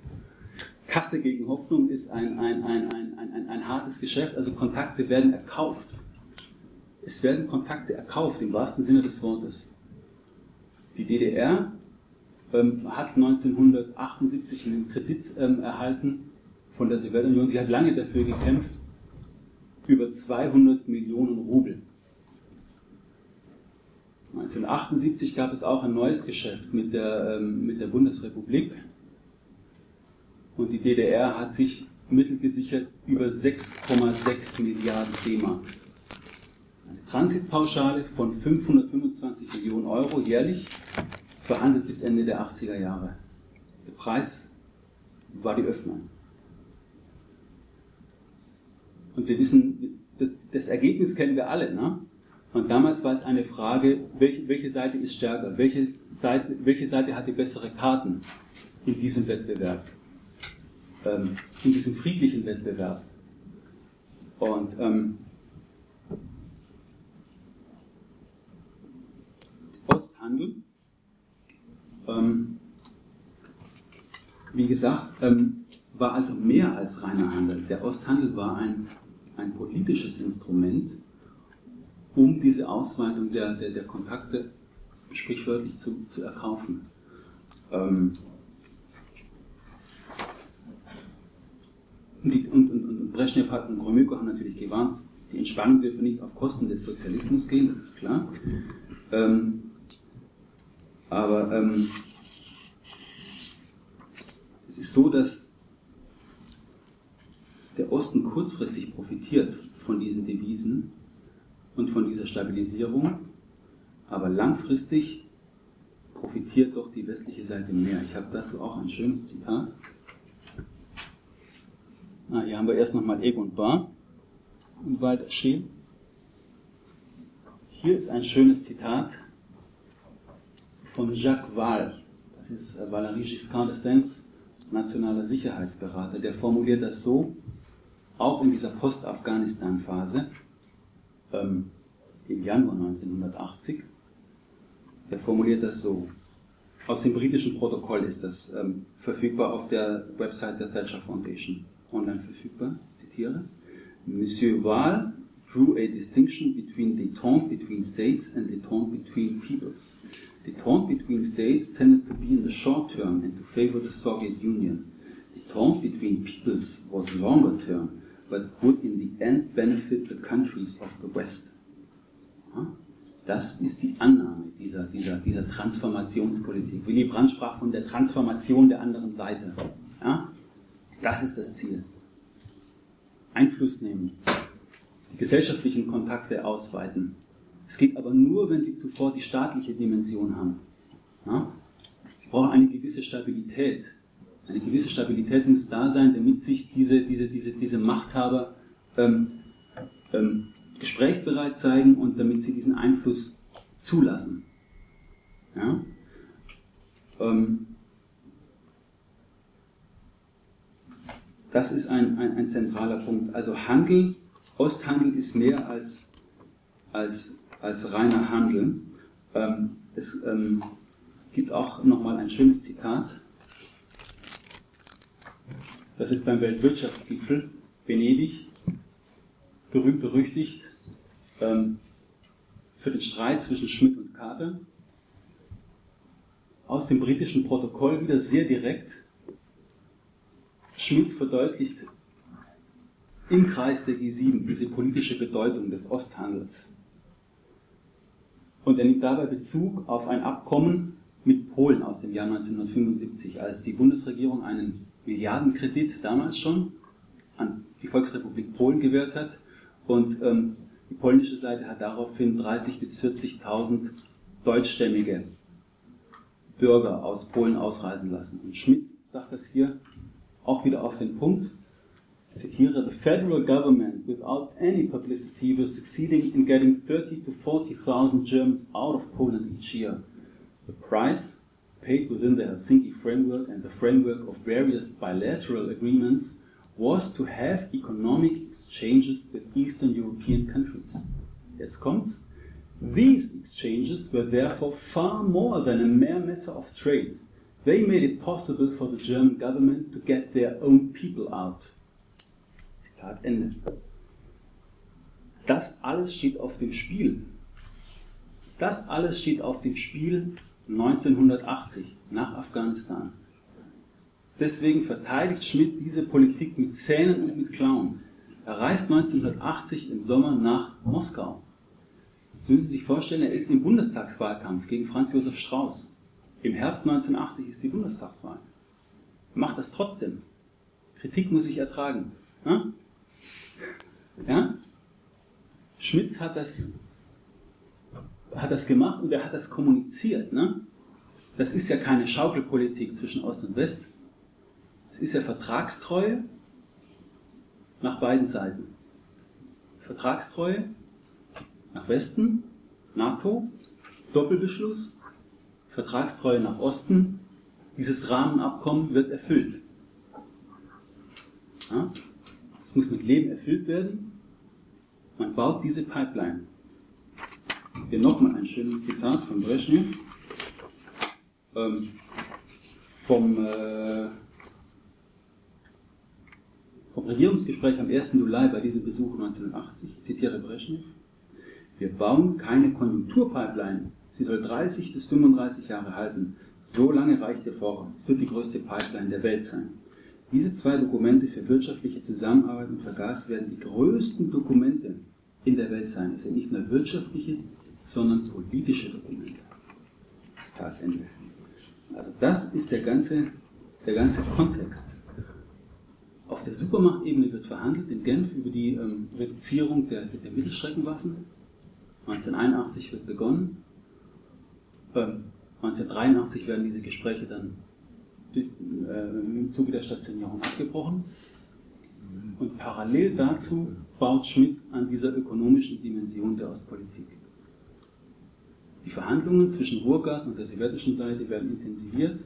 Kasse gegen Hoffnung ist ein, ein, ein, ein, ein, ein, ein hartes Geschäft, also Kontakte werden erkauft. Es werden Kontakte erkauft, im wahrsten Sinne des Wortes. Die DDR ähm, hat 1978 einen Kredit ähm, erhalten von der Sowjetunion. Sie hat lange dafür gekämpft, über 200 Millionen Rubel. 1978 gab es auch ein neues Geschäft mit der, ähm, mit der Bundesrepublik und die DDR hat sich Mittel gesichert über 6,6 Milliarden D-Mark. Eine Transitpauschale von 525 Millionen Euro jährlich, verhandelt bis Ende der 80er Jahre. Der Preis war die Öffnung. Und wir wissen, das, das Ergebnis kennen wir alle. Ne? Und damals war es eine Frage, welche, welche Seite ist stärker? Welche Seite, welche Seite hat die bessere Karten in diesem Wettbewerb? Ähm, in diesem friedlichen Wettbewerb? Und ähm, Osthandel, ähm, wie gesagt, ähm, war also mehr als reiner Handel. Der Osthandel war ein, ein politisches Instrument, um diese Ausweitung der, der, der Kontakte sprichwörtlich zu, zu erkaufen. Ähm, Und, und, und Brezhnev hat und Gromyko haben natürlich gewarnt, die Entspannung dürfe nicht auf Kosten des Sozialismus gehen, das ist klar. Ähm, aber ähm, es ist so, dass der Osten kurzfristig profitiert von diesen Devisen und von dieser Stabilisierung, aber langfristig profitiert doch die westliche Seite mehr. Ich habe dazu auch ein schönes Zitat. Ah, hier haben wir erst nochmal Egon Bar und Walter Scheel. Hier ist ein schönes Zitat von Jacques Wahl. Das ist äh, Valéry Giscard d'Estaings, nationaler Sicherheitsberater. Der formuliert das so, auch in dieser Post-Afghanistan-Phase ähm, im Januar 1980. Der formuliert das so. Aus dem britischen Protokoll ist das ähm, verfügbar auf der Website der Thatcher Foundation online verfügbar. Ich zitiere. Monsieur Wahl drew a distinction between détente between states and détente between peoples. Détente between states tended to be in the short term and to favor the Soviet Union. Détente between peoples was longer term, but would in the end benefit the countries of the West. Das ist die Annahme dieser, dieser, dieser Transformationspolitik. Willy Brandt sprach von der Transformation der anderen Seite. Ja? Das ist das Ziel. Einfluss nehmen, die gesellschaftlichen Kontakte ausweiten. Es geht aber nur, wenn Sie zuvor die staatliche Dimension haben. Ja? Sie brauchen eine gewisse Stabilität. Eine gewisse Stabilität muss da sein, damit sich diese, diese, diese, diese Machthaber ähm, ähm, gesprächsbereit zeigen und damit sie diesen Einfluss zulassen. Ja? Ähm, Das ist ein, ein, ein zentraler Punkt. Also Handel, Osthandel ist mehr als, als, als reiner Handel. Ähm, es ähm, gibt auch nochmal ein schönes Zitat. Das ist beim Weltwirtschaftsgipfel Venedig, berühmt berüchtigt, ähm, für den Streit zwischen Schmidt und Carter. Aus dem britischen Protokoll wieder sehr direkt Schmidt verdeutlicht im Kreis der G7 diese politische Bedeutung des Osthandels. Und er nimmt dabei Bezug auf ein Abkommen mit Polen aus dem Jahr 1975, als die Bundesregierung einen Milliardenkredit damals schon an die Volksrepublik Polen gewährt hat. Und ähm, die polnische Seite hat daraufhin 30.000 bis 40.000 deutschstämmige Bürger aus Polen ausreisen lassen. Und Schmidt sagt das hier auch wieder auf den Punkt. Ich zitiere, the federal government, without any publicity, was succeeding in getting 30 to 40,000 Germans out of Poland each year. The price paid within the Helsinki framework and the framework of various bilateral agreements was to have economic exchanges with Eastern European countries. Jetzt kommt's. These exchanges were therefore far more than a mere matter of trade. They made it possible for the German government to get their own people out. Zitat Ende. Das alles steht auf dem Spiel. Das alles steht auf dem Spiel 1980 nach Afghanistan. Deswegen verteidigt Schmidt diese Politik mit Zähnen und mit Klauen. Er reist 1980 im Sommer nach Moskau. Das müssen Sie sich vorstellen, er ist im Bundestagswahlkampf gegen Franz Josef Strauß. Im Herbst 1980 ist die Bundestagswahl. Macht das trotzdem. Kritik muss ich ertragen. Ja? ja? Schmidt hat das, hat das gemacht und er hat das kommuniziert. Ne? Das ist ja keine Schaukelpolitik zwischen Ost und West. Es ist ja Vertragstreue nach beiden Seiten. Vertragstreue nach Westen, NATO, Doppelbeschluss Vertragstreue nach Osten, dieses Rahmenabkommen wird erfüllt. Ja? Es muss mit Leben erfüllt werden. Man baut diese Pipeline. Hier nochmal ein schönes Zitat von Brezhnev ähm, vom, äh, vom Regierungsgespräch am 1. Juli bei diesem Besuch 1980. Ich zitiere Brezhnev. Wir bauen keine Konjunkturpipeline Sie soll 30 bis 35 Jahre halten. So lange reicht der Vorrat. Es wird die größte Pipeline der Welt sein. Diese zwei Dokumente für wirtschaftliche Zusammenarbeit und Vergas werden die größten Dokumente in der Welt sein. Es sind nicht nur wirtschaftliche, sondern politische Dokumente. Zitat Ende. Also das ist der ganze, der ganze Kontext. Auf der Supermachtebene wird verhandelt in Genf über die ähm, Reduzierung der, der Mittelstreckenwaffen. 1981 wird begonnen. Ähm, 1983 werden diese Gespräche dann äh, im Zuge der Stationierung abgebrochen. Und parallel dazu baut Schmidt an dieser ökonomischen Dimension der Ostpolitik. Die Verhandlungen zwischen Ruhrgas und der sowjetischen Seite werden intensiviert.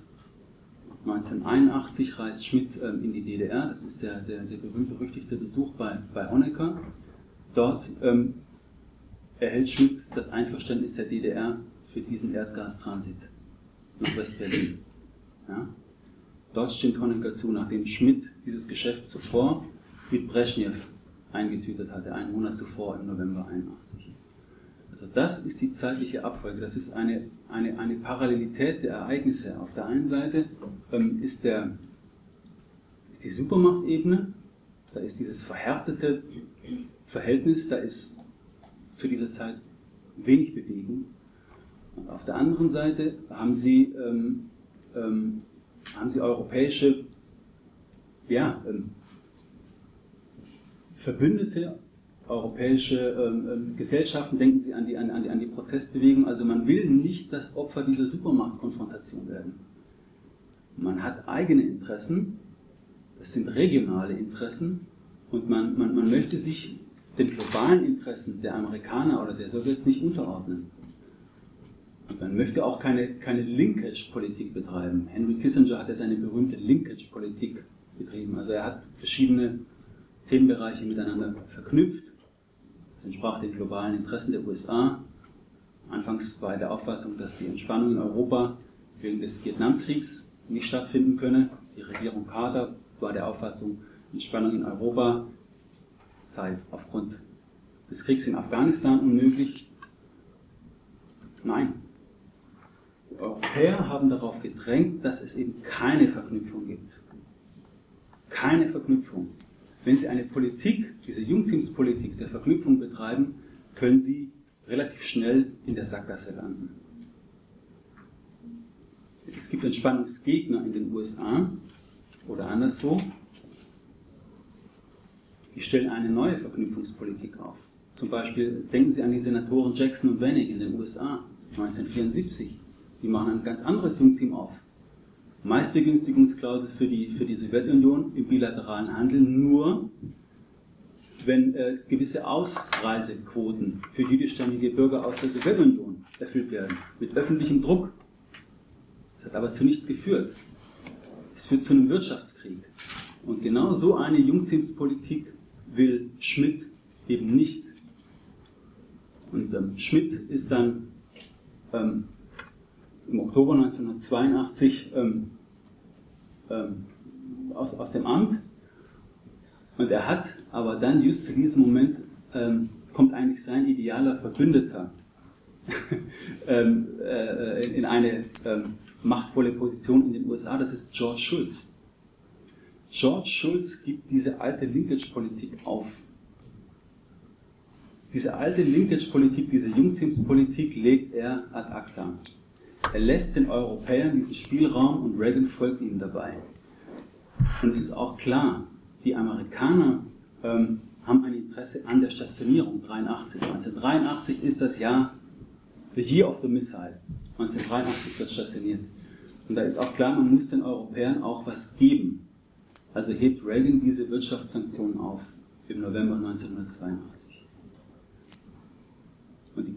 1981 reist Schmidt ähm, in die DDR, das ist der, der, der berühmt-berüchtigte Besuch bei, bei Honecker. Dort ähm, erhält Schmidt das Einverständnis der DDR für diesen Erdgastransit nach West-Berlin. Ja? Dort stimmt Honecker zu, nachdem Schmidt dieses Geschäft zuvor mit Brezhnev eingetütet hatte, einen Monat zuvor im November 81. Also das ist die zeitliche Abfolge, das ist eine, eine, eine Parallelität der Ereignisse. Auf der einen Seite ähm, ist, der, ist die Supermachtebene, da ist dieses verhärtete Verhältnis, da ist zu dieser Zeit wenig Bewegung. Und auf der anderen Seite haben sie, ähm, ähm, haben sie europäische ja, ähm, Verbündete europäische ähm, ähm, Gesellschaften, denken Sie an die, an, an die Protestbewegung. Also man will nicht das Opfer dieser Supermarktkonfrontation werden. Man hat eigene Interessen, das sind regionale Interessen, und man, man, man möchte sich den globalen Interessen der Amerikaner oder der Sowjets nicht unterordnen. Und man möchte auch keine, keine Linkage-Politik betreiben. Henry Kissinger hat ja seine berühmte Linkage-Politik betrieben. Also er hat verschiedene Themenbereiche miteinander verknüpft entsprach den globalen Interessen der USA. Anfangs war er der Auffassung, dass die Entspannung in Europa wegen des Vietnamkriegs nicht stattfinden könne. Die Regierung Carter war der Auffassung, Entspannung in Europa sei aufgrund des Kriegs in Afghanistan unmöglich. Nein. Die Europäer haben darauf gedrängt, dass es eben keine Verknüpfung gibt. Keine Verknüpfung. Wenn Sie eine Politik, diese Jungteamspolitik der Verknüpfung betreiben, können Sie relativ schnell in der Sackgasse landen. Es gibt Entspannungsgegner in den USA oder anderswo, die stellen eine neue Verknüpfungspolitik auf. Zum Beispiel denken Sie an die Senatoren Jackson und Wenning in den USA 1974. Die machen ein ganz anderes Jungteam auf. Meistbegünstigungsklausel für die, für die Sowjetunion im bilateralen Handel nur, wenn äh, gewisse Ausreisequoten für jüdischstämmige Bürger aus der Sowjetunion erfüllt werden, mit öffentlichem Druck. Das hat aber zu nichts geführt. Es führt zu einem Wirtschaftskrieg. Und genau so eine Jungteamspolitik will Schmidt eben nicht. Und ähm, Schmidt ist dann ähm, im Oktober 1982 ähm, ähm, aus, aus dem Amt. Und er hat aber dann, just zu diesem Moment, ähm, kommt eigentlich sein idealer Verbündeter <laughs> ähm, äh, in eine ähm, machtvolle Position in den USA. Das ist George Schulz. George Schulz gibt diese alte Linkage-Politik auf. Diese alte Linkage-Politik, diese Jungteams-Politik legt er ad acta. Er lässt den Europäern diesen Spielraum und Reagan folgt ihnen dabei. Und es ist auch klar, die Amerikaner ähm, haben ein Interesse an der Stationierung 83. 1983 ist das Jahr The Year of the Missile. 1983 wird stationiert. Und da ist auch klar, man muss den Europäern auch was geben. Also hebt Reagan diese Wirtschaftssanktionen auf im November 1982. Und die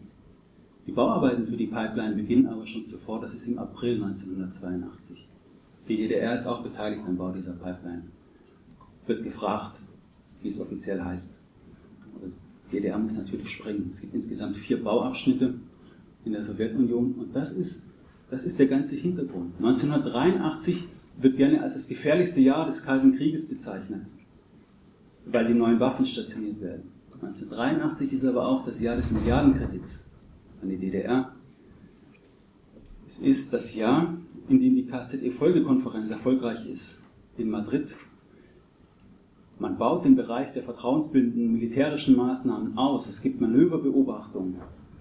die Bauarbeiten für die Pipeline beginnen aber schon zuvor, das ist im April 1982. Die DDR ist auch beteiligt am Bau dieser Pipeline. Wird gefragt, wie es offiziell heißt. Aber die DDR muss natürlich springen. Es gibt insgesamt vier Bauabschnitte in der Sowjetunion und das ist, das ist der ganze Hintergrund. 1983 wird gerne als das gefährlichste Jahr des Kalten Krieges bezeichnet, weil die neuen Waffen stationiert werden. 1983 ist aber auch das Jahr des Milliardenkredits an die DDR. Es ist das Jahr, in dem die KZE-Folgekonferenz erfolgreich ist, in Madrid Man baut den Bereich der vertrauensbildenden militärischen Maßnahmen aus. Es gibt Manöverbeobachtungen,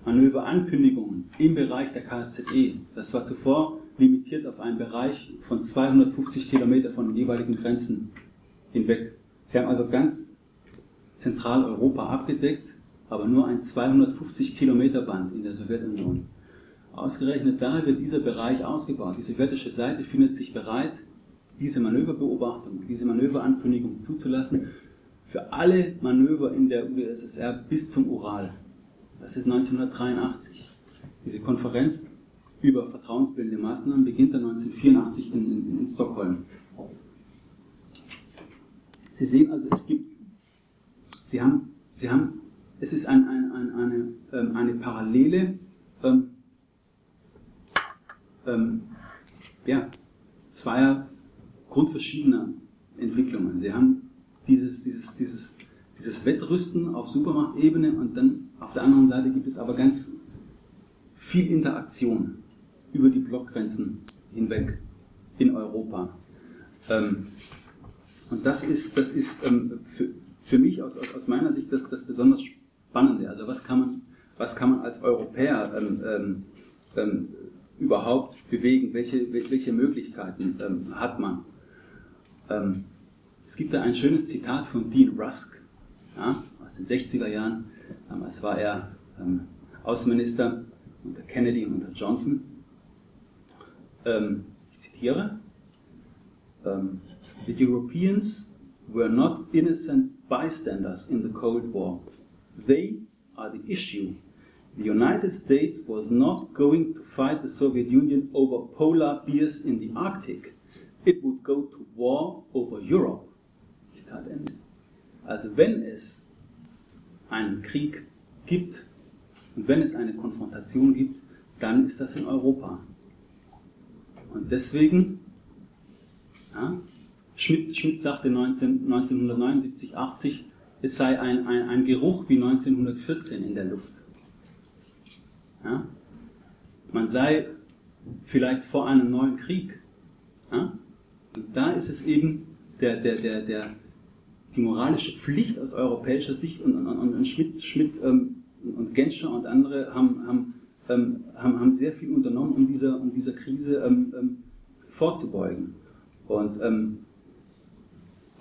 Manöverankündigungen im Bereich der KSZE. Das war zuvor limitiert auf einen Bereich von 250 Kilometer von den jeweiligen Grenzen hinweg. Sie haben also ganz Zentraleuropa abgedeckt, aber nur ein 250 Kilometer Band in der Sowjetunion. Ausgerechnet da wird dieser Bereich ausgebaut. Die sowjetische Seite findet sich bereit, diese Manöverbeobachtung, diese Manöverankündigung zuzulassen für alle Manöver in der UdSSR bis zum Ural. Das ist 1983. Diese Konferenz über vertrauensbildende Maßnahmen beginnt dann 1984 in, in, in Stockholm. Sie sehen also, es gibt, Sie haben, Sie haben, es ist ein, ein, ein, eine, ähm, eine parallele ähm, ähm, ja, zweier grundverschiedener Entwicklungen. Sie haben dieses, dieses, dieses, dieses Wettrüsten auf Supermachtebene und dann auf der anderen Seite gibt es aber ganz viel Interaktion über die Blockgrenzen hinweg in Europa. Ähm, und das ist, das ist ähm, für, für mich aus, aus meiner Sicht das, das besonders Spannende. Also was kann man, was kann man als Europäer ähm, ähm, ähm überhaupt bewegen? Welche, welche Möglichkeiten ähm, hat man? Ähm, es gibt da ein schönes Zitat von Dean Rusk ja, aus den 60er Jahren. Damals war er ähm, Außenminister unter Kennedy und unter Johnson. Ich zitiere: The Europeans were not innocent bystanders in the Cold War. They are the issue. The United States was not going to fight the Soviet Union over polar bears in the Arctic it would go to war over Europe. Zitat Ende. Also wenn es einen Krieg gibt und wenn es eine Konfrontation gibt, dann ist das in Europa. Und deswegen, ja, Schmidt, Schmidt sagte 19, 1979, 80, es sei ein, ein, ein Geruch wie 1914 in der Luft. Ja? Man sei vielleicht vor einem neuen Krieg. Ja? Und da ist es eben der, der, der, der, die moralische Pflicht aus europäischer Sicht und, und, und Schmidt, Schmidt ähm, und Genscher und andere haben, haben, ähm, haben, haben sehr viel unternommen, um dieser, um dieser Krise ähm, ähm vorzubeugen. Und, ähm,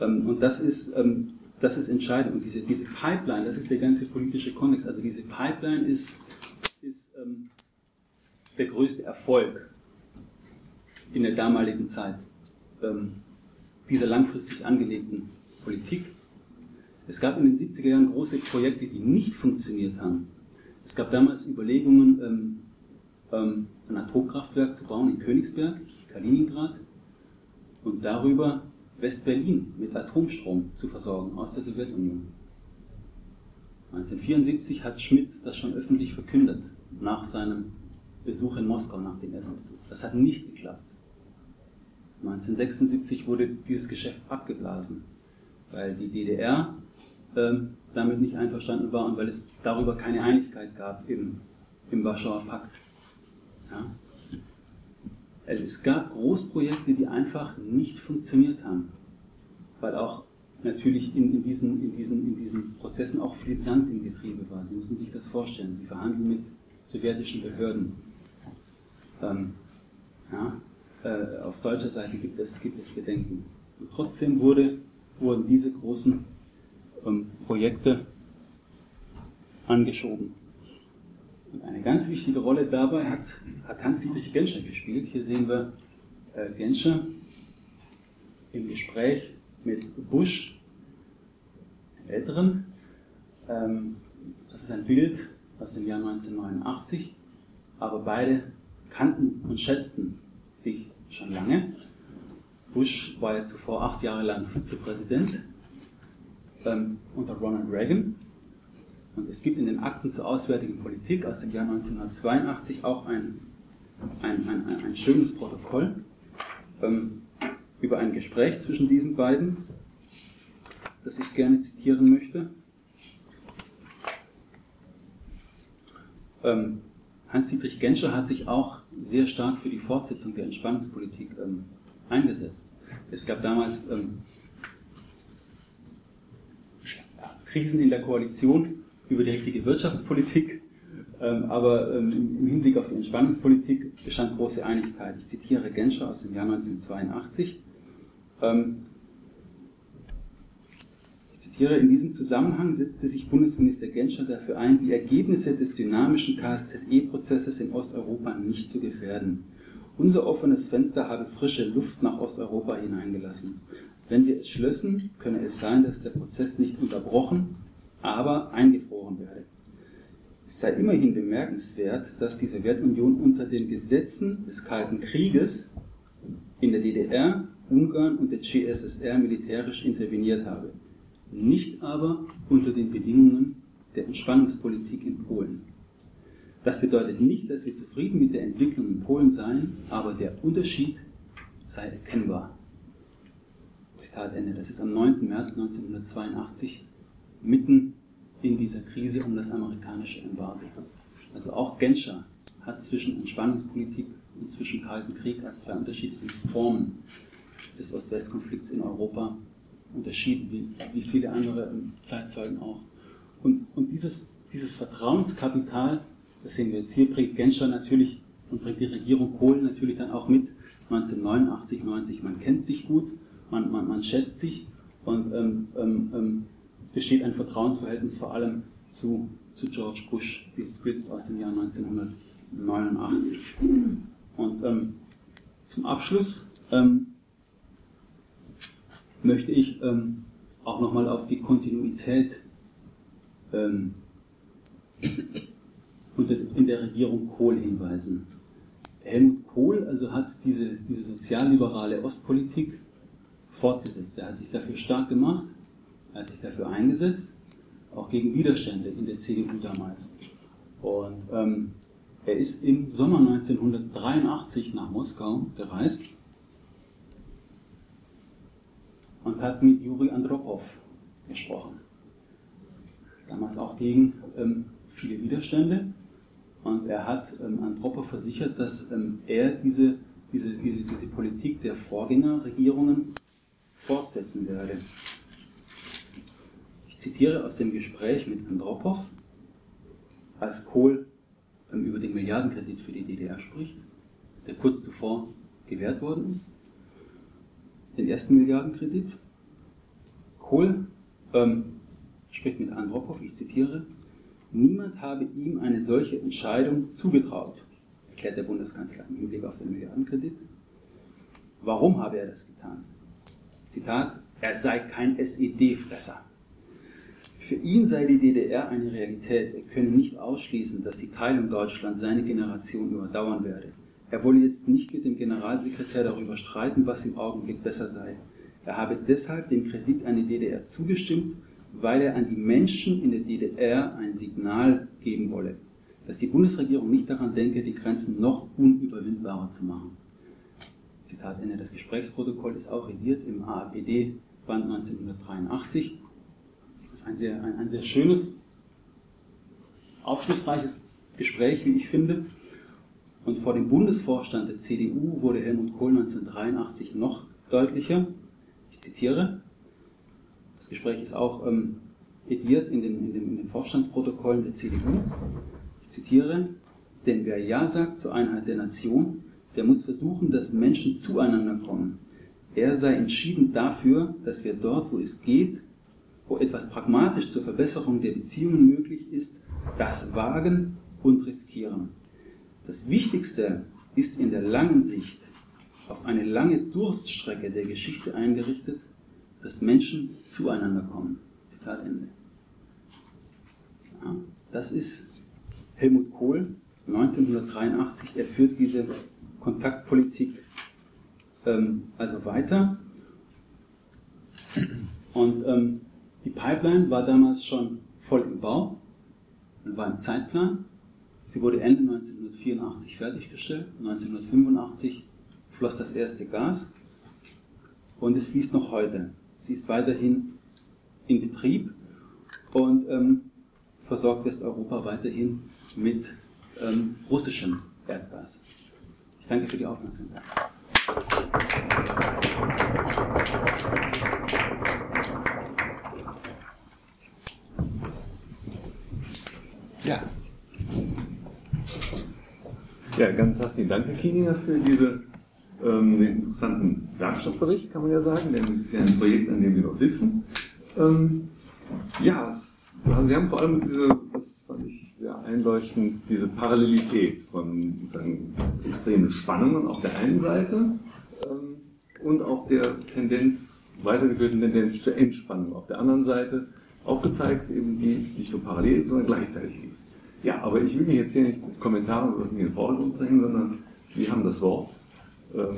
ähm, und das, ist, das ist entscheidend. Und diese, diese Pipeline, das ist der ganze politische Kontext. Also diese Pipeline ist, ist der größte Erfolg in der damaligen Zeit ähm, dieser langfristig angelegten Politik. Es gab in den 70er Jahren große Projekte, die nicht funktioniert haben. Es gab damals Überlegungen, ähm, ähm, ein Atomkraftwerk zu bauen in Königsberg, Kaliningrad, und darüber West-Berlin mit Atomstrom zu versorgen aus der Sowjetunion. 1974 hat Schmidt das schon öffentlich verkündet, nach seinem Besuch in Moskau, nach dem ersten Besuch. Das hat nicht geklappt. 1976 wurde dieses Geschäft abgeblasen, weil die DDR ähm, damit nicht einverstanden war und weil es darüber keine Einigkeit gab im, im Warschauer Pakt. Ja? Es gab Großprojekte, die einfach nicht funktioniert haben, weil auch natürlich in, in, diesen, in, diesen, in diesen Prozessen auch viel Sand im Getriebe war. Sie müssen sich das vorstellen. Sie verhandeln mit sowjetischen Behörden. Ähm, ja, äh, auf deutscher Seite gibt es, gibt es Bedenken. Und trotzdem wurde, wurden diese großen ähm, Projekte angeschoben. Und eine ganz wichtige Rolle dabei hat, hat Hans-Dietrich Genscher gespielt. Hier sehen wir äh, Genscher im Gespräch mit Bush, dem Älteren. Ähm, das ist ein Bild aus dem Jahr 1989, aber beide kannten und schätzten sich schon lange. Bush war ja zuvor acht Jahre lang Vizepräsident ähm, unter Ronald Reagan. Und es gibt in den Akten zur Auswärtigen Politik aus dem Jahr 1982 auch ein, ein, ein, ein, schönes Protokoll ähm, über ein Gespräch zwischen diesen beiden, das ich gerne zitieren möchte. Ähm, Hans-Dietrich Genscher hat sich auch sehr stark für die Fortsetzung der Entspannungspolitik ähm, eingesetzt. Es gab damals ähm, Krisen in der Koalition, über die richtige Wirtschaftspolitik, ähm, aber ähm, im Hinblick auf die Entspannungspolitik bestand große Einigkeit. Ich zitiere Genscher aus dem Jahr 1982. Ähm, ich zitiere, in diesem Zusammenhang setzte sich Bundesminister Genscher dafür ein, die Ergebnisse des dynamischen KSZE-Prozesses in Osteuropa nicht zu gefährden. Unser offenes Fenster habe frische Luft nach Osteuropa hineingelassen. Wenn wir es schlössen, könne es sein, dass der Prozess nicht unterbrochen, aber eingefroren werde. Es sei immerhin bemerkenswert, dass die Sowjetunion unter den Gesetzen des Kalten Krieges in der DDR, Ungarn und der CSSR militärisch interveniert habe, nicht aber unter den Bedingungen der Entspannungspolitik in Polen. Das bedeutet nicht, dass wir zufrieden mit der Entwicklung in Polen seien, aber der Unterschied sei erkennbar. Zitat Ende. Das ist am 9. März 1982 mitten in dieser Krise um das amerikanische Embargo. Also auch Genscher hat zwischen Entspannungspolitik und zwischen Kalten Krieg als zwei unterschiedliche Formen des Ost-West-Konflikts in Europa unterschieden, wie, wie viele andere Zeitzeugen auch. Und, und dieses, dieses Vertrauenskapital, das sehen wir jetzt hier, bringt Genscher natürlich und bringt die Regierung Kohl natürlich dann auch mit 1989, 90. Man kennt sich gut, man, man, man schätzt sich und ähm, ähm, ähm es besteht ein Vertrauensverhältnis vor allem zu, zu George Bush. Dieses Bild ist aus dem Jahr 1989. Und ähm, zum Abschluss ähm, möchte ich ähm, auch nochmal auf die Kontinuität ähm, in der Regierung Kohl hinweisen. Helmut Kohl also hat diese, diese sozialliberale Ostpolitik fortgesetzt. Er hat sich dafür stark gemacht er hat sich dafür eingesetzt, auch gegen Widerstände in der CDU damals. Und ähm, er ist im Sommer 1983 nach Moskau gereist und hat mit Juri Andropov gesprochen. Damals auch gegen ähm, viele Widerstände. Und er hat ähm, Andropov versichert, dass ähm, er diese, diese, diese, diese Politik der Vorgängerregierungen fortsetzen werde zitiere aus dem Gespräch mit Andropov, als Kohl über den Milliardenkredit für die DDR spricht, der kurz zuvor gewährt worden ist. Den ersten Milliardenkredit. Kohl ähm, spricht mit Andropov, ich zitiere, niemand habe ihm eine solche Entscheidung zugetraut, erklärt der Bundeskanzler im Hinblick auf den Milliardenkredit. Warum habe er das getan? Zitat, er sei kein SED-Fresser. Für ihn sei die DDR eine Realität. Er könne nicht ausschließen, dass die Teilung Deutschlands seine Generation überdauern werde. Er wolle jetzt nicht mit dem Generalsekretär darüber streiten, was im Augenblick besser sei. Er habe deshalb dem Kredit an die DDR zugestimmt, weil er an die Menschen in der DDR ein Signal geben wolle, dass die Bundesregierung nicht daran denke, die Grenzen noch unüberwindbarer zu machen. Zitat Ende. Das Gesprächsprotokoll ist auch rediert im AAPD Band 1983. Das ist ein sehr, ein, ein sehr schönes, aufschlussreiches Gespräch, wie ich finde. Und vor dem Bundesvorstand der CDU wurde Helmut Kohl 1983 noch deutlicher. Ich zitiere. Das Gespräch ist auch ähm, ediert in den, in, den, in den Vorstandsprotokollen der CDU. Ich zitiere. Denn wer Ja sagt zur Einheit der Nation, der muss versuchen, dass Menschen zueinander kommen. Er sei entschieden dafür, dass wir dort, wo es geht, wo etwas pragmatisch zur Verbesserung der Beziehungen möglich ist, das wagen und riskieren. Das Wichtigste ist in der langen Sicht auf eine lange Durststrecke der Geschichte eingerichtet, dass Menschen zueinander kommen. Zitat Ende. Ja, das ist Helmut Kohl 1983. Er führt diese Kontaktpolitik ähm, also weiter. Und ähm, die Pipeline war damals schon voll im Bau und war im Zeitplan. Sie wurde Ende 1984 fertiggestellt. 1985 floss das erste Gas und es fließt noch heute. Sie ist weiterhin in Betrieb und ähm, versorgt Westeuropa weiterhin mit ähm, russischem Erdgas. Ich danke für die Aufmerksamkeit. Ja. Ja, ganz herzlichen Dank, Herr Kieninger, für diesen ähm, interessanten Werkstattbericht, kann man ja sagen, denn es ist ja ein Projekt, an dem wir noch sitzen. Ähm, ja, es, also Sie haben vor allem diese, das fand ich sehr einleuchtend, diese Parallelität von sozusagen, extremen Spannungen auf der einen Seite ähm, und auch der Tendenz, weitergeführten Tendenz zur Entspannung auf der anderen Seite aufgezeigt, eben die nicht nur parallel, sondern gleichzeitig lief. Ja, aber ich will mich jetzt hier nicht mit Kommentaren sowas in den Vordergrund drängen, sondern Sie haben das Wort. Ähm,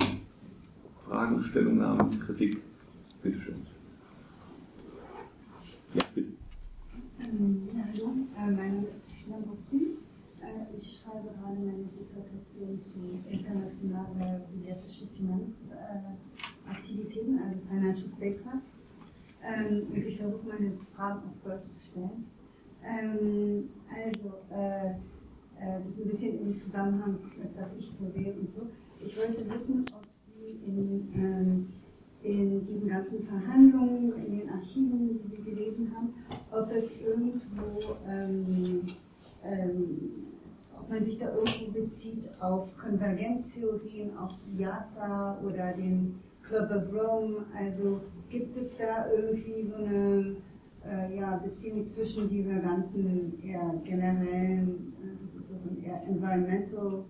Fragen, Stellungnahmen, Kritik. Bitte schön. Ja, bitte. Ähm, ja, hallo, äh, mein Name ist Sophia Bostin. Äh, ich schreibe gerade meine Dissertation zu internationalen sowjetischen Finanzaktivitäten, also Financial Statecraft. Ähm, ich versuche meine Fragen auf Deutsch zu stellen. Ähm, also, äh, äh, das ist ein bisschen im Zusammenhang, was ich so sehe und so. Ich wollte wissen, ob Sie in, ähm, in diesen ganzen Verhandlungen, in den Archiven, die Sie gelesen haben, ob es irgendwo, ähm, ähm, ob man sich da irgendwo bezieht auf Konvergenztheorien, auf Siasa oder den Club of Rome. Also gibt es da irgendwie so eine äh, ja, Beziehung zwischen dieser ganzen eher generellen, äh, das ist so ein eher environmental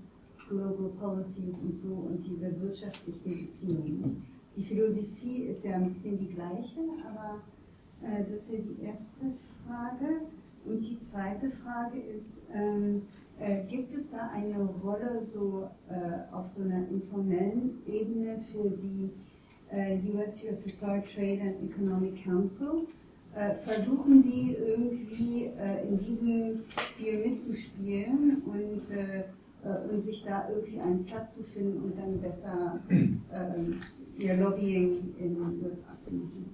Global Policies und so und diese wirtschaftlichen Beziehungen. Die Philosophie ist ja ein bisschen die gleiche, aber äh, das wäre die erste Frage. Und die zweite Frage ist, ähm, äh, gibt es da eine Rolle so äh, auf so einer informellen Ebene für die äh, US USSR Trade and Economic Council? Äh, versuchen die irgendwie äh, in diesem Spiel mitzuspielen und äh, und sich da irgendwie einen Platz zu finden und dann besser ihr Lobbying in den USA zu machen.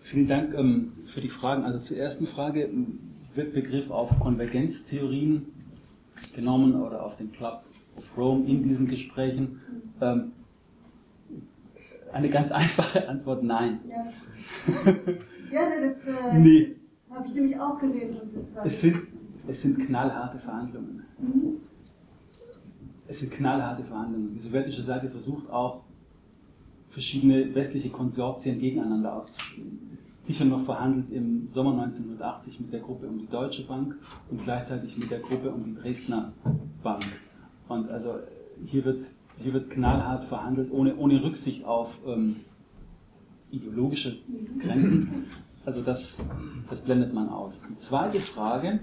Vielen Dank ähm, für die Fragen. Also zur ersten Frage wird Begriff auf Konvergenztheorien genommen oder auf den Club of Rome in diesen Gesprächen. Ähm, eine ganz einfache Antwort, nein. Ja, ja das, äh, nee. das habe ich nämlich auch gelesen. Und das war es sind es sind knallharte Verhandlungen. Es sind knallharte Verhandlungen. Die sowjetische Seite versucht auch, verschiedene westliche Konsortien gegeneinander auszuspielen. Tichanov verhandelt im Sommer 1980 mit der Gruppe um die Deutsche Bank und gleichzeitig mit der Gruppe um die Dresdner Bank. Und also hier wird, hier wird knallhart verhandelt, ohne, ohne Rücksicht auf ähm, ideologische Grenzen. Also das, das blendet man aus. Die zweite Frage,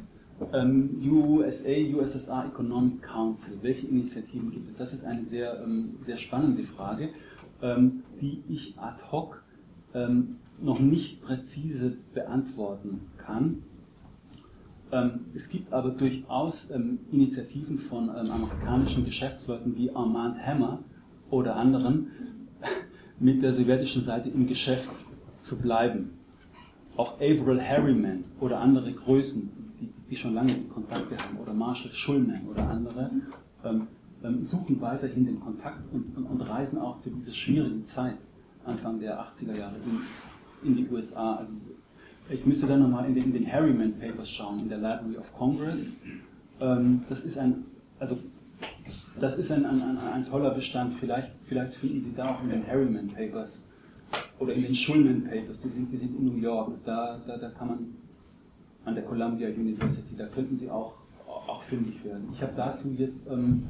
ähm, USA, USSR Economic Council, welche Initiativen gibt es? Das ist eine sehr, ähm, sehr spannende Frage, ähm, die ich ad hoc ähm, noch nicht präzise beantworten kann. Ähm, es gibt aber durchaus ähm, Initiativen von amerikanischen Geschäftsleuten wie Armand Hammer oder anderen, <laughs> mit der sowjetischen Seite im Geschäft zu bleiben. Auch Avril Harriman oder andere Größen die schon lange Kontakte haben, oder Marshall Schulman oder andere, ähm, ähm, suchen weiterhin den Kontakt und, und, und, reisen auch zu dieser schwierigen Zeit, Anfang der 80er Jahre, in, in die USA. Also, ich müsste dann nochmal in den, in den Harriman Papers schauen, in der Library of Congress. Ähm, das ist ein, also das ist ein, ein, ein, ein, toller Bestand. Vielleicht, vielleicht finden Sie da auch in den Harriman Papers oder in den Schulman Papers, die sind, die sind in New York. Da, da, da kann man an der Columbia University. Da könnten Sie auch, auch fündig werden. Ich habe dazu jetzt ähm,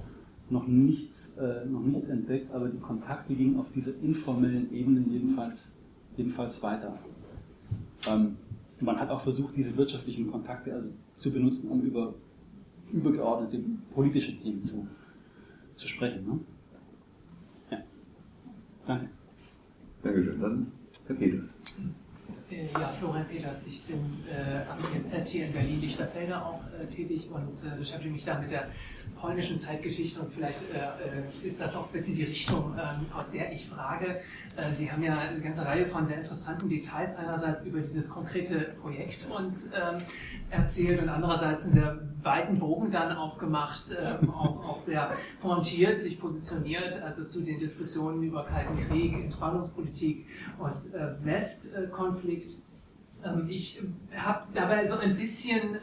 noch, nichts, äh, noch nichts entdeckt, aber die Kontakte gingen auf dieser informellen Ebene jedenfalls, jedenfalls weiter. Ähm, man hat auch versucht, diese wirtschaftlichen Kontakte also zu benutzen, um über übergeordnete politische Themen zu, zu sprechen. Ne? Ja. Danke. Dankeschön. Dann Herr Peters. Äh, ja, Florian Peters. Ich bin äh, am IFZ hier in Berlin-Lichterfelde auch äh, tätig und äh, beschäftige mich da mit der polnischen Zeitgeschichte und vielleicht äh, äh, ist das auch ein bisschen die Richtung, ähm, aus der ich frage. Sie haben ja eine ganze Reihe von sehr interessanten Details einerseits über dieses konkrete Projekt uns ähm, erzählt und andererseits einen sehr weiten Bogen dann aufgemacht, ähm, <laughs> auch, auch sehr pointiert sich positioniert, also zu den Diskussionen über Kalten Krieg, Entspannungspolitik, Ost-West-Konflikt. Ähm, ich habe dabei so ein bisschen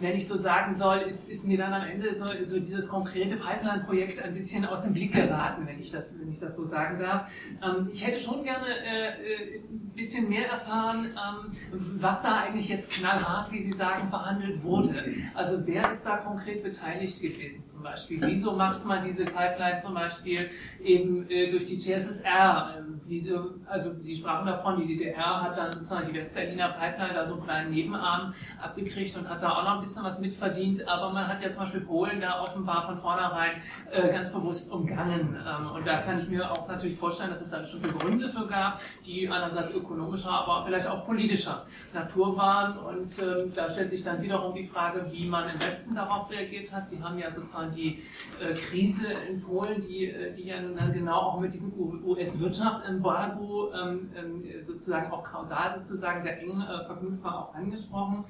wenn ich so sagen soll, ist, ist mir dann am Ende so, so dieses konkrete Pipeline-Projekt ein bisschen aus dem Blick geraten, wenn ich das, wenn ich das so sagen darf. Ähm, ich hätte schon gerne äh, äh, ein bisschen mehr erfahren, ähm, was da eigentlich jetzt knallhart, wie Sie sagen, verhandelt wurde. Also wer ist da konkret beteiligt gewesen zum Beispiel? Wieso macht man diese Pipeline zum Beispiel eben äh, durch die GSSR? Ähm, wieso, also Sie sprachen davon, die DDR hat dann sozusagen die Westberliner Pipeline da so einen kleinen Nebenarm abgekriegt und hat da auch noch bisschen was mitverdient, aber man hat ja zum Beispiel Polen da offenbar von vornherein äh, ganz bewusst umgangen. Ähm, und da kann ich mir auch natürlich vorstellen, dass es da bestimmte Gründe für gab, die einerseits ökonomischer, aber vielleicht auch politischer Natur waren. Und äh, da stellt sich dann wiederum die Frage, wie man im Westen darauf reagiert hat. Sie haben ja sozusagen die äh, Krise in Polen, die, äh, die ja nun dann genau auch mit diesem US-Wirtschaftsembargo ähm, ähm, sozusagen auch kausal sozusagen sehr eng äh, verknüpft war, auch angesprochen.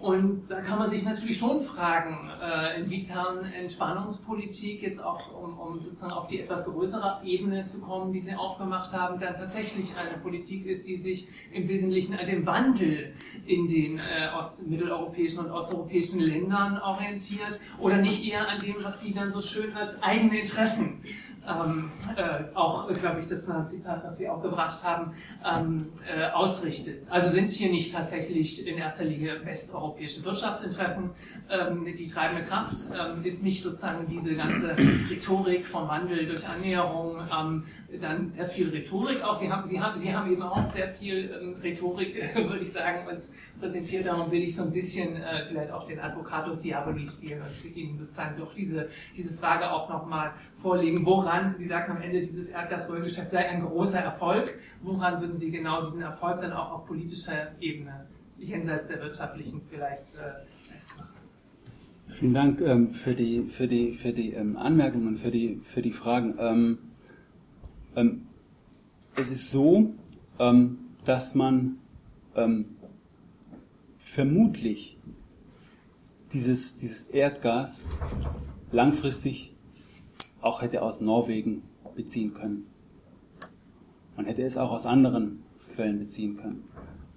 Und da kann man sich natürlich schon fragen, äh, inwiefern Entspannungspolitik jetzt auch, um, um, sozusagen auf die etwas größere Ebene zu kommen, die Sie aufgemacht haben, dann tatsächlich eine Politik ist, die sich im Wesentlichen an dem Wandel in den äh, ost-, mitteleuropäischen und osteuropäischen Ländern orientiert oder nicht eher an dem, was Sie dann so schön als eigene Interessen ähm, äh, auch, glaube ich, das war ein Zitat, was Sie auch gebracht haben, ähm, äh, ausrichtet. Also sind hier nicht tatsächlich in erster Linie westeuropäische Wirtschaftsinteressen ähm, die treibende Kraft, ähm, ist nicht sozusagen diese ganze Rhetorik vom Wandel durch Annäherung, ähm, dann sehr viel Rhetorik auch. Sie haben, Sie haben, Sie haben eben auch sehr viel ähm, Rhetorik, <laughs> würde ich sagen, uns präsentiert. Darum will ich so ein bisschen äh, vielleicht auch den Advocatus Diaboli spielen und Ihnen sozusagen doch diese, diese Frage auch nochmal vorlegen. Woran, Sie sagten am Ende, dieses Erdgasröhrengeschäft sei ein großer Erfolg. Woran würden Sie genau diesen Erfolg dann auch auf politischer Ebene, jenseits der wirtschaftlichen vielleicht, äh, festmachen? Vielen Dank ähm, für die, für die, für die ähm, Anmerkungen, für die, für die Fragen. Ähm, es ist so, ähm, dass man ähm, vermutlich dieses, dieses Erdgas langfristig auch hätte aus Norwegen beziehen können. Man hätte es auch aus anderen Quellen beziehen können.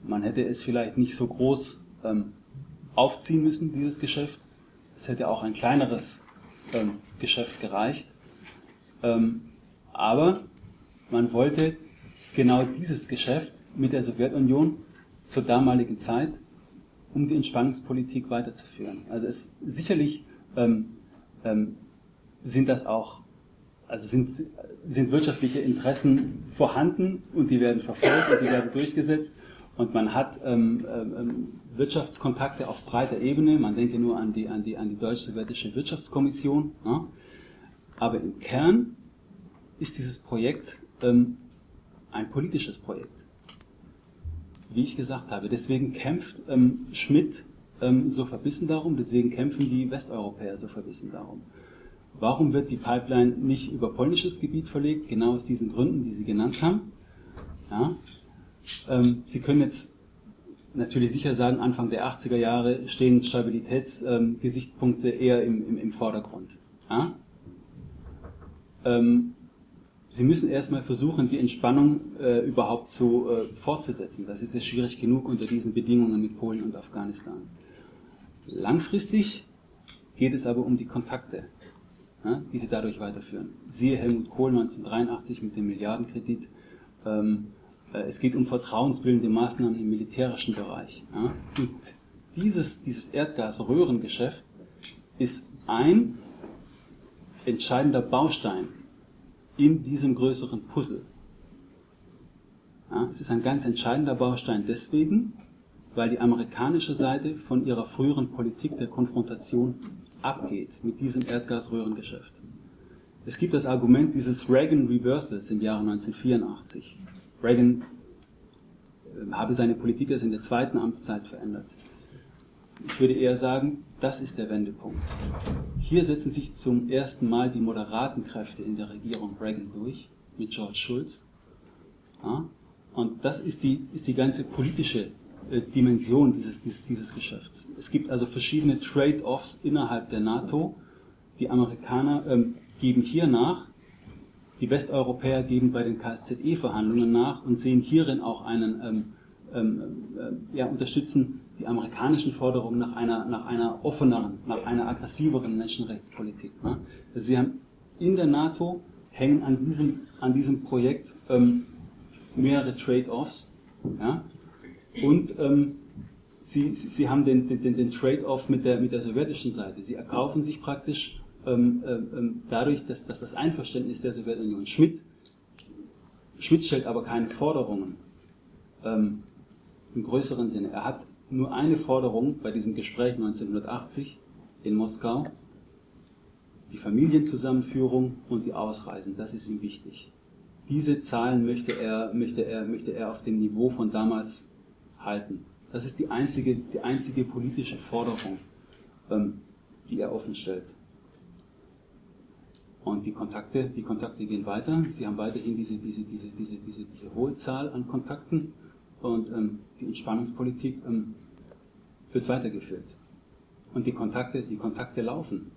Man hätte es vielleicht nicht so groß ähm, aufziehen müssen, dieses Geschäft. Es hätte auch ein kleineres ähm, Geschäft gereicht. Ähm, aber man wollte genau dieses Geschäft mit der Sowjetunion zur damaligen Zeit, um die Entspannungspolitik weiterzuführen. Also es sicherlich ähm, ähm, sind das auch, also sind, sind wirtschaftliche Interessen vorhanden und die werden verfolgt und die werden durchgesetzt und man hat ähm, ähm, Wirtschaftskontakte auf breiter Ebene. Man denke nur an die, an die, an die deutsch-sowjetische Wirtschaftskommission. Ja. Aber im Kern ist dieses Projekt ähm, ein politisches Projekt. Wie ich gesagt habe. Deswegen kämpft ähm, Schmidt ähm, so verbissen darum, deswegen kämpfen die Westeuropäer so verbissen darum. Warum wird die Pipeline nicht über polnisches Gebiet verlegt? Genau aus diesen Gründen, die Sie genannt haben. Ja. Ähm, Sie können jetzt natürlich sicher sagen, Anfang der 80er Jahre stehen Stabilitätsgesichtspunkte ähm, eher im, im, im Vordergrund. Ja? Ähm, Sie müssen erstmal versuchen, die Entspannung äh, überhaupt so äh, fortzusetzen. Das ist ja schwierig genug unter diesen Bedingungen mit Polen und Afghanistan. Langfristig geht es aber um die Kontakte, ja, die Sie dadurch weiterführen. Siehe Helmut Kohl 1983 mit dem Milliardenkredit. Ähm, äh, es geht um vertrauensbildende Maßnahmen im militärischen Bereich. Ja. Und dieses, dieses Erdgasröhrengeschäft ist ein entscheidender Baustein in diesem größeren Puzzle. Ja, es ist ein ganz entscheidender Baustein deswegen, weil die amerikanische Seite von ihrer früheren Politik der Konfrontation abgeht mit diesem Erdgasröhrengeschäft. Es gibt das Argument dieses Reagan Reversals im Jahre 1984. Reagan äh, habe seine Politik erst in der zweiten Amtszeit verändert. Ich würde eher sagen, das ist der Wendepunkt. Hier setzen sich zum ersten Mal die moderaten Kräfte in der Regierung Reagan durch, mit George Schulz. Ja, und das ist die, ist die ganze politische äh, Dimension dieses, dieses, dieses Geschäfts. Es gibt also verschiedene Trade-offs innerhalb der NATO. Die Amerikaner ähm, geben hier nach, die Westeuropäer geben bei den KSZE-Verhandlungen nach und sehen hierin auch einen ähm, ähm, äh, ja, unterstützen die amerikanischen Forderungen nach einer, nach einer offeneren, nach einer aggressiveren Menschenrechtspolitik. Ne? Sie haben in der NATO hängen an diesem, an diesem Projekt ähm, mehrere Trade-offs. Ja? Und ähm, sie, sie, sie haben den, den, den Trade-off mit der, mit der sowjetischen Seite. Sie erkaufen sich praktisch ähm, äh, ähm, dadurch, dass, dass das Einverständnis der Sowjetunion Schmidt, Schmidt stellt aber keine Forderungen ähm, im größeren Sinne. Er hat nur eine Forderung bei diesem Gespräch 1980 in Moskau, die Familienzusammenführung und die Ausreisen. Das ist ihm wichtig. Diese Zahlen möchte er, möchte er, möchte er auf dem Niveau von damals halten. Das ist die einzige, die einzige politische Forderung, ähm, die er offen stellt. Und die Kontakte, die Kontakte gehen weiter. Sie haben weiterhin diese, diese, diese, diese, diese, diese hohe Zahl an Kontakten und ähm, die Entspannungspolitik ähm, wird weitergeführt. Und die Kontakte, die Kontakte laufen.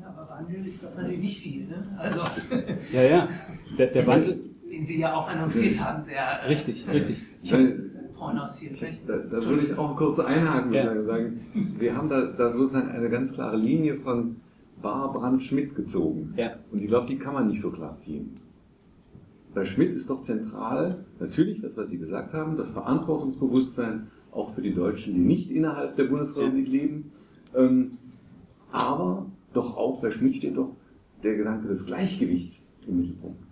Ja, aber Wandel ist das natürlich nicht viel. Ne? Also, ja, ja. Der, der <laughs> Wandel. Den Sie ja auch annonciert haben, sehr. Richtig, richtig. Ich da, da würde ich auch kurz einhaken ja. und sagen, Sie haben da, da sozusagen eine ganz klare Linie von Barbrand Schmidt gezogen. Ja. Und ich glaube, die kann man nicht so klar ziehen. Bei Schmidt ist doch zentral natürlich das, was Sie gesagt haben, das Verantwortungsbewusstsein auch für die Deutschen, die nicht innerhalb der Bundesrepublik leben. Ähm, aber doch auch bei Schmidt steht doch der Gedanke des Gleichgewichts im Mittelpunkt.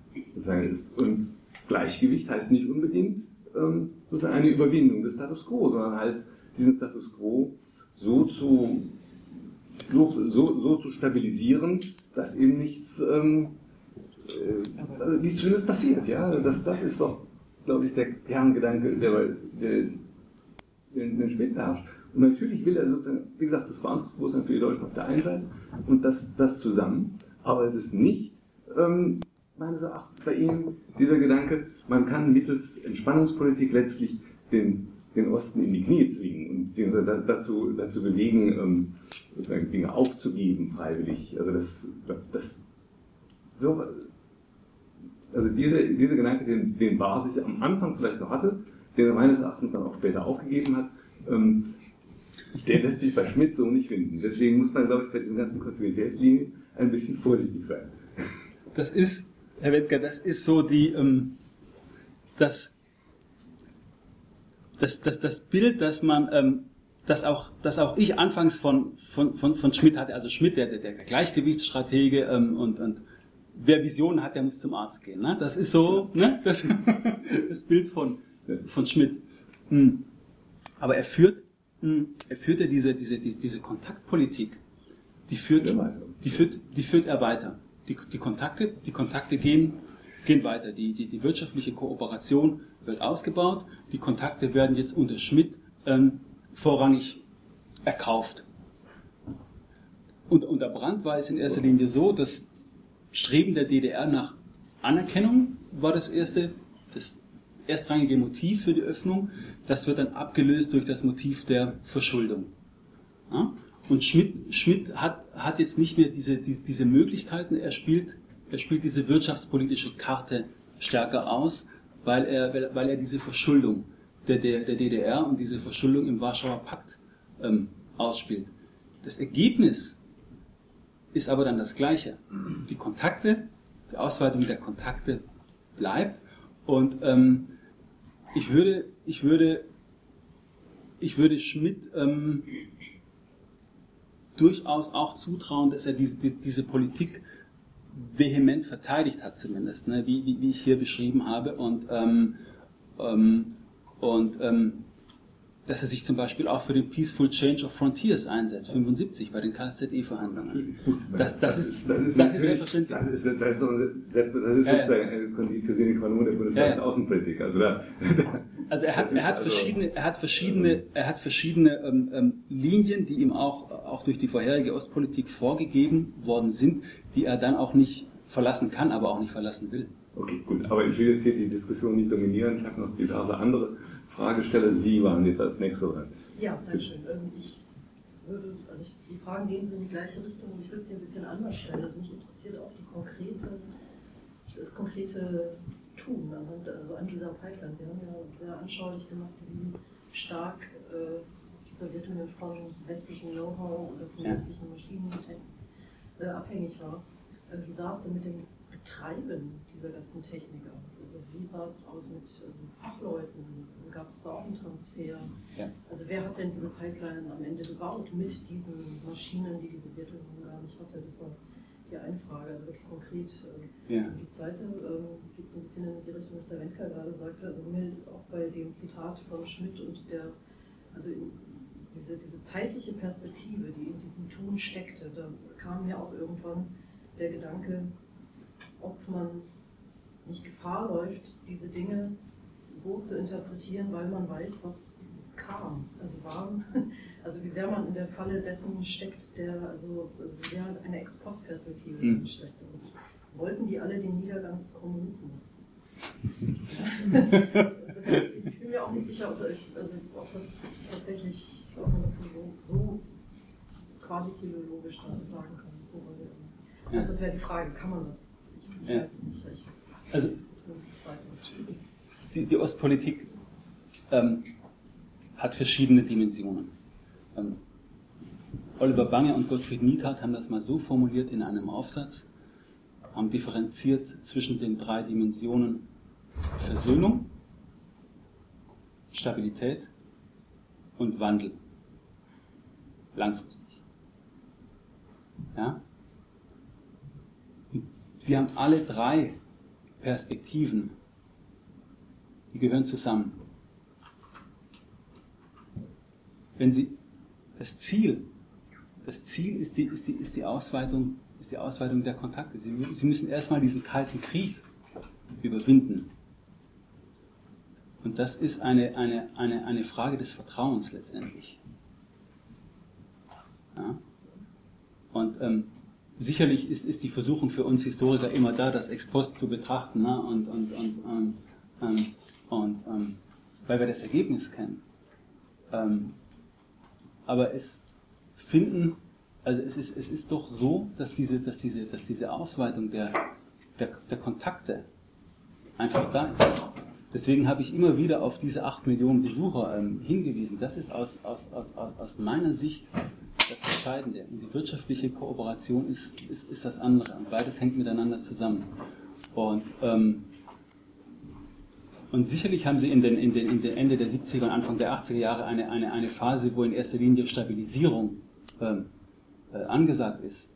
Und Gleichgewicht heißt nicht unbedingt ähm, eine Überwindung des Status quo, sondern heißt, diesen Status quo so zu, so, so zu stabilisieren, dass eben nichts, ähm, äh, nichts Schlimmes passiert. Ja? Das, das ist doch, glaube ich, der Kerngedanke, der, der, den, den Schmidt herrscht. Und natürlich will er sozusagen, wie gesagt, das Verantwortungsbewusstsein für die Deutschen auf der einen Seite und das, das zusammen, aber es ist nicht ähm, meines Erachtens bei ihm dieser Gedanke, man kann mittels Entspannungspolitik letztlich den, den Osten in die Knie zwingen und dazu, dazu bewegen, ähm, sozusagen Dinge aufzugeben, freiwillig. Also das, das so, also diese, dieser Gedanke, den, den Bar sich am Anfang vielleicht noch hatte, den er meines Erachtens dann auch später aufgegeben hat, ähm, der lässt sich bei Schmidt so nicht finden. Deswegen muss man, glaube ich, bei diesen ganzen Kontinuitätslinien ein bisschen vorsichtig sein. Das ist Herr Wettger, das ist so die, ähm, das, das, das, das Bild, das man, ähm, das auch, das auch ich anfangs von, von, von, von Schmidt hatte, also Schmidt, der, der, Gleichgewichtsstratege ähm, und, und wer Visionen hat, der muss zum Arzt gehen. Ne? Das ist so ne? das, <laughs> das Bild von, von Schmidt. Hm. Aber er führt, hm, er führt ja diese, diese, diese, diese Kontaktpolitik, die führt, die führt, die führt er weiter die, die, Kontakte, die Kontakte gehen, gehen weiter. Die, die, die wirtschaftliche Kooperation wird ausgebaut. Die Kontakte werden jetzt unter Schmidt ähm, vorrangig erkauft. Und unter Brandt war es in erster Linie so, dass Streben der DDR nach Anerkennung war das erste, das erstrangige Motiv für die Öffnung. Das wird dann abgelöst durch das Motiv der Verschuldung. Ja? Und Schmidt, Schmidt hat, hat jetzt nicht mehr diese, diese, diese Möglichkeiten, er spielt, er spielt diese wirtschaftspolitische Karte stärker aus, weil er, weil er diese Verschuldung der, der, der DDR und diese Verschuldung im Warschauer Pakt ähm, ausspielt. Das Ergebnis ist aber dann das gleiche. Die Kontakte, die Ausweitung der Kontakte bleibt und ähm, ich würde, ich würde, ich würde Schmidt ähm, durchaus auch zutrauen, dass er diese, diese Politik vehement verteidigt hat, zumindest, ne? wie, wie, wie ich hier beschrieben habe. Und, ähm, ähm, und ähm, dass er sich zum Beispiel auch für den Peaceful Change of Frontiers einsetzt, 75 bei den KSZE-Verhandlungen. Das, das, das, ist, das, ist, das ist selbstverständlich. Das ist, das ist, das ist sozusagen Conditio sine qua non der bundesweiten ja, Außenpolitik. Also, da, <laughs> also er hat, er hat also, verschiedene, er hat verschiedene, er hat verschiedene ähm, ähm, Linien, die ihm auch, auch durch die vorherige Ostpolitik vorgegeben worden sind, die er dann auch nicht verlassen kann, aber auch nicht verlassen will. Okay, gut. Aber ich will jetzt hier die Diskussion nicht dominieren. Ich habe noch diverse andere Fragesteller. Sie waren jetzt als Nächster dran. Ja, danke schön. Ähm, ich würde, also ich, die Fragen gehen so in die gleiche Richtung und ich würde sie ein bisschen anders stellen. Also mich interessiert auch die konkrete, das konkrete tun anhand, also an dieser Pipeline? Sie haben ja sehr anschaulich gemacht, wie stark äh, die Sowjetunion von westlichem Know-how oder von Ja. westlichen Maschinen äh, abhängig war. Äh, wie sah es denn mit dem Betreiben dieser ganzen Technik aus? Also wie sah es aus mit also Fachleuten? Gab es da auch einen Transfer? Ja. Also wer hat denn diese Pipeline am Ende gebaut mit diesen Maschinen, die die Sowjetunion gar nicht hatte? Das war die eine Frage, also wirklich konkret. äh, Ja. Und die zweite ähm, geht so ein bisschen in die Richtung, was Herr Wenker gerade sagte. Also mir ist auch bei dem Zitat von Schmidt und der, also in, diese, diese zeitliche Perspektive, die in diesem Tun steckte, da kam mir auch irgendwann der Gedanke, ob man nicht Gefahr läuft, diese Dinge so zu interpretieren, weil man weiß, was kam. Also warum, <laughs> also wie sehr man in der Falle dessen steckt, der, also, also wie sehr eine Ex-Post-Perspektive Mhm. steckt. Also, wollten die alle den Niedergang des Kommunismus? <laughs> ich bin mir auch nicht sicher, ob, ich, also, ob das tatsächlich, ob man das so, so quasi teleologisch dann sagen kann. Also das wäre die Frage, kann man das? Ich, ich Ja. weiß es nicht. Ich, Also die die, Ostpolitik ähm, hat verschiedene Dimensionen. Ähm, Oliver Bange und Gottfried Niethardt haben das mal so formuliert in einem Aufsatz, haben differenziert zwischen den drei Dimensionen Versöhnung, Stabilität und Wandel. Langfristig. Ja? Sie haben alle drei Perspektiven, die gehören zusammen. Wenn Sie das Ziel, das Ziel ist die, ist die, ist die, Ausweitung, ist die Ausweitung der Kontakte. Sie, Sie müssen erstmal diesen kalten Krieg überwinden. Und das ist eine, eine, eine, eine Frage des Vertrauens letztendlich. Ja? Und ähm, sicherlich ist, ist die Versuchung für uns Historiker immer da, das Ex post zu betrachten ne? und, und, und, ähm, ähm, und ähm, weil wir das Ergebnis kennen. Ähm, aber es finden, also es ist, es ist doch so, dass diese, dass diese, dass diese Ausweitung der, der, der Kontakte einfach da ist. Deswegen habe ich immer wieder auf diese 8 Millionen Besucher ähm, hingewiesen. Das ist aus, aus, aus, aus, meiner Sicht das Entscheidende. Und die wirtschaftliche Kooperation ist, ist, ist das andere. Und beides hängt miteinander zusammen. Und, ähm, und sicherlich haben sie in den, in, den, in den Ende der 70er und Anfang der 80er Jahre eine, eine, eine Phase, wo in erster Linie Stabilisierung ähm, äh, angesagt ist.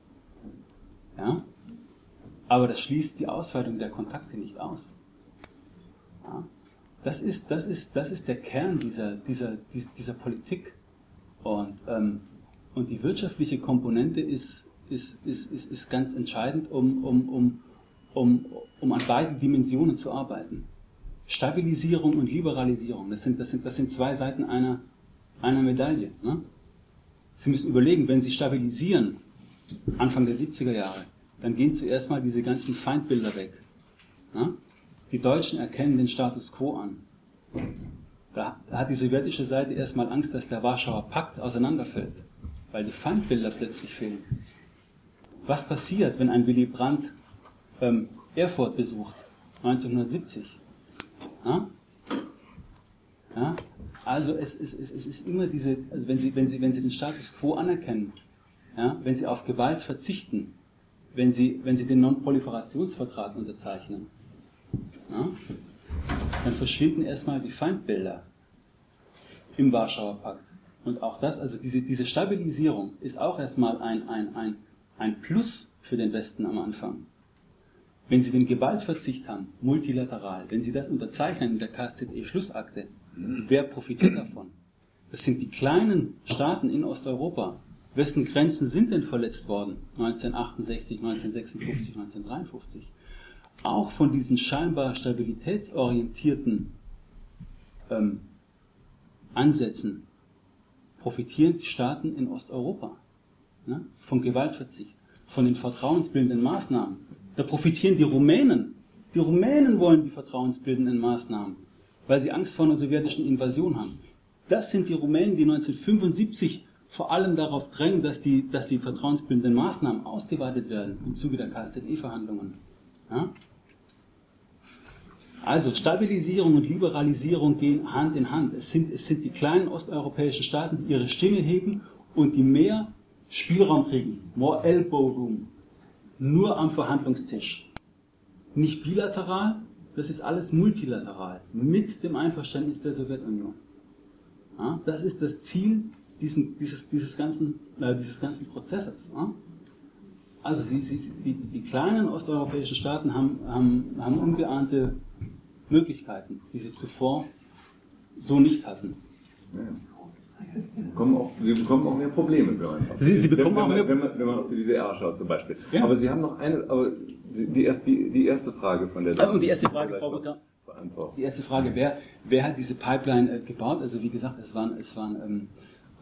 Ja? Aber das schließt die Ausweitung der Kontakte nicht aus. Ja? Das, ist, das, ist, das ist der Kern dieser, dieser, dieser, dieser Politik. Und, ähm, und die wirtschaftliche Komponente ist, ist, ist, ist, ist ganz entscheidend, um, um, um, um, um an beiden Dimensionen zu arbeiten. Stabilisierung und Liberalisierung, das sind, das sind, das sind zwei Seiten einer, einer Medaille. Ne? Sie müssen überlegen, wenn Sie stabilisieren, Anfang der 70er Jahre, dann gehen zuerst mal diese ganzen Feindbilder weg. Ne? Die Deutschen erkennen den Status quo an. Da hat die sowjetische Seite erstmal Angst, dass der Warschauer Pakt auseinanderfällt, weil die Feindbilder plötzlich fehlen. Was passiert, wenn ein Willy Brandt ähm, Erfurt besucht, 1970? Ja? Ja? Also es, es, es, es ist immer diese, also wenn Sie, wenn Sie, wenn Sie den Status quo anerkennen, ja, wenn Sie auf Gewalt verzichten, wenn Sie, wenn Sie den Non-Proliferationsvertrag unterzeichnen, ja, dann verschwinden erstmal die Feindbilder im Warschauer Pakt. Und auch das, also diese, diese Stabilisierung ist auch erstmal ein, ein, ein, ein Plus für den Westen am Anfang. Wenn Sie den Gewaltverzicht haben, multilateral, wenn Sie das unterzeichnen in der KSZE-Schlussakte, wer profitiert davon? Das sind die kleinen Staaten in Osteuropa. Wessen Grenzen sind denn verletzt worden? 1968, 1956, 1953. Auch von diesen scheinbar stabilitätsorientierten ähm, Ansätzen profitieren die Staaten in Osteuropa. Ne? Vom Gewaltverzicht, von den vertrauensbildenden Maßnahmen. Da profitieren die Rumänen. Die Rumänen wollen die vertrauensbildenden Maßnahmen, weil sie Angst vor einer sowjetischen Invasion haben. Das sind die Rumänen, die 1975 vor allem darauf drängen, dass die, dass die vertrauensbildenden Maßnahmen ausgeweitet werden im Zuge der KSZE-Verhandlungen. Ja? Also Stabilisierung und Liberalisierung gehen Hand in Hand. Es sind, es sind die kleinen osteuropäischen Staaten, die ihre Stimme heben und die mehr Spielraum kriegen, more elbow room, nur am Verhandlungstisch. Nicht bilateral, das ist alles multilateral, mit dem Einverständnis der Sowjetunion. Ja, das ist das Ziel diesen, dieses, dieses, ganzen, äh, dieses ganzen Prozesses. Ja? Also sie, sie, die, die, kleinen osteuropäischen Staaten haben, haben, haben ungeahnte Möglichkeiten, die sie zuvor so nicht hatten. Ja. Sie bekommen, auch, sie bekommen auch mehr Probleme, wenn man, sie, sie bekommen wenn, auch mehr, wenn, man, wenn man auf die DDR schaut zum Beispiel. Ja. Aber Sie haben noch eine, aber die, erste, die, die erste Frage von der Dame. Und die erste Frage, Frau Butter. Die erste Frage, wer, wer hat diese Pipeline äh, gebaut? Also wie gesagt, es waren, es waren ähm,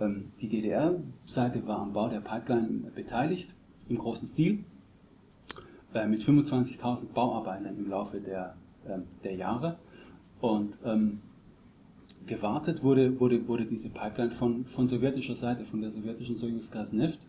ähm, die DDR-Seite war am Bau der Pipeline beteiligt, im großen Stil, äh, mit 25.000 Bauarbeitern im Laufe der, äh, der Jahre. Und ähm, gewartet wurde, wurde, wurde diese Pipeline von, von sowjetischer Seite, von der sowjetischen Soyuz Gasneft.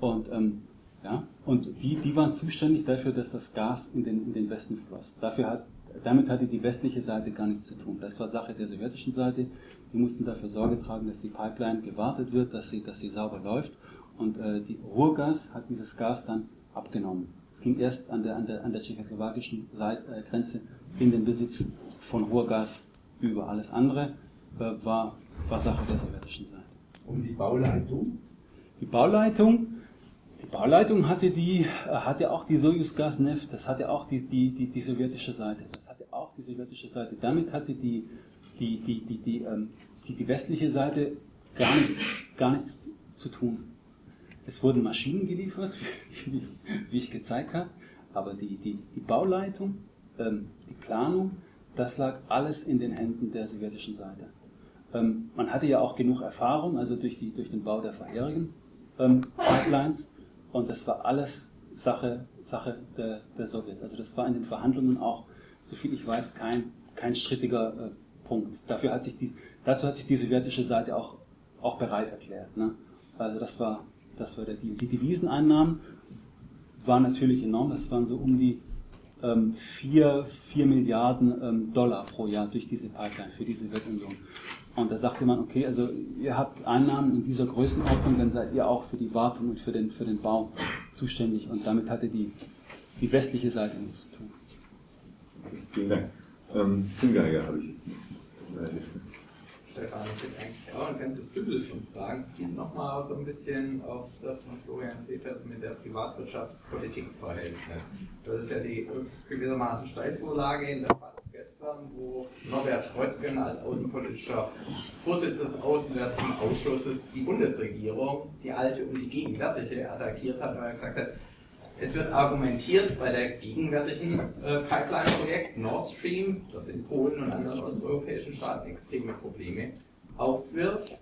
Und, ähm, ja, und die, die waren zuständig dafür, dass das Gas in den, in den Westen floss. Dafür hat, damit hatte die westliche Seite gar nichts zu tun. Das war Sache der sowjetischen Seite. Die mussten dafür Sorge tragen, dass die Pipeline gewartet wird, dass sie, dass sie sauber läuft. Und äh, die Ruhrgas hat dieses Gas dann abgenommen. Es ging erst an der, an der, an der tschechoslowakischen Seite, äh, Grenze in den Besitz von Ruhrgas über. Alles andere äh, war, war Sache der sowjetischen Seite. Und die Bauleitung? Die Bauleitung, die Bauleitung hatte, die, äh, hatte auch die Soyuz Gasneft, das hatte auch die, die, die, die sowjetische Seite. Das hatte auch die sowjetische Seite. Damit hatte die, die, die, die, die, ähm, die, die westliche Seite gar nichts, gar nichts zu tun. Es wurden Maschinen geliefert, <laughs> wie, wie ich gezeigt habe, aber die, die, die Bauleitung, ähm, die Planung, das lag alles in den Händen der sowjetischen Seite. Ähm, man hatte ja auch genug Erfahrung, also durch, die, durch den Bau der vorherigen ähm, Pipelines, und das war alles Sache, Sache der, der Sowjets. Also das war in den Verhandlungen auch, soviel ich weiß, kein, kein strittiger äh, Punkt. Dafür hat sich die, dazu hat sich die sowjetische Seite auch, auch bereit erklärt. Ne? Also das war, das war der Deal. Die Deviseneinnahmen waren natürlich enorm, das waren so um die ähm, 4, 4 Milliarden ähm, Dollar pro Jahr durch diese Pipeline für diese Sowjetunion. Und da sagte man, okay, also ihr habt Einnahmen in dieser Größenordnung, dann seid ihr auch für die Wartung und für den, für den Bau zuständig. Und damit hatte die, die westliche Seite nichts zu tun. Vielen Dank. Ähm, Tim Geiger habe ich jetzt in. Stefan, ich hätte eigentlich auch ein ganzes Bündel von Fragen. Es zieht nochmal so ein bisschen auf das von Florian Peters mit der Privatwirtschaft-Politik-Verhältnis. Das ist ja die gewissermaßen Steilvorlage in der FAZ gestern, wo Norbert Freudgen als außenpolitischer Vorsitzender des Außenwärtigen Ausschusses die Bundesregierung, die alte und die gegenwärtige, attackiert hat, weil er gesagt hat, es wird argumentiert bei der gegenwärtigen äh, Pipeline-Projekt Nord Stream, das in Polen und anderen osteuropäischen Staaten extreme Probleme aufwirft,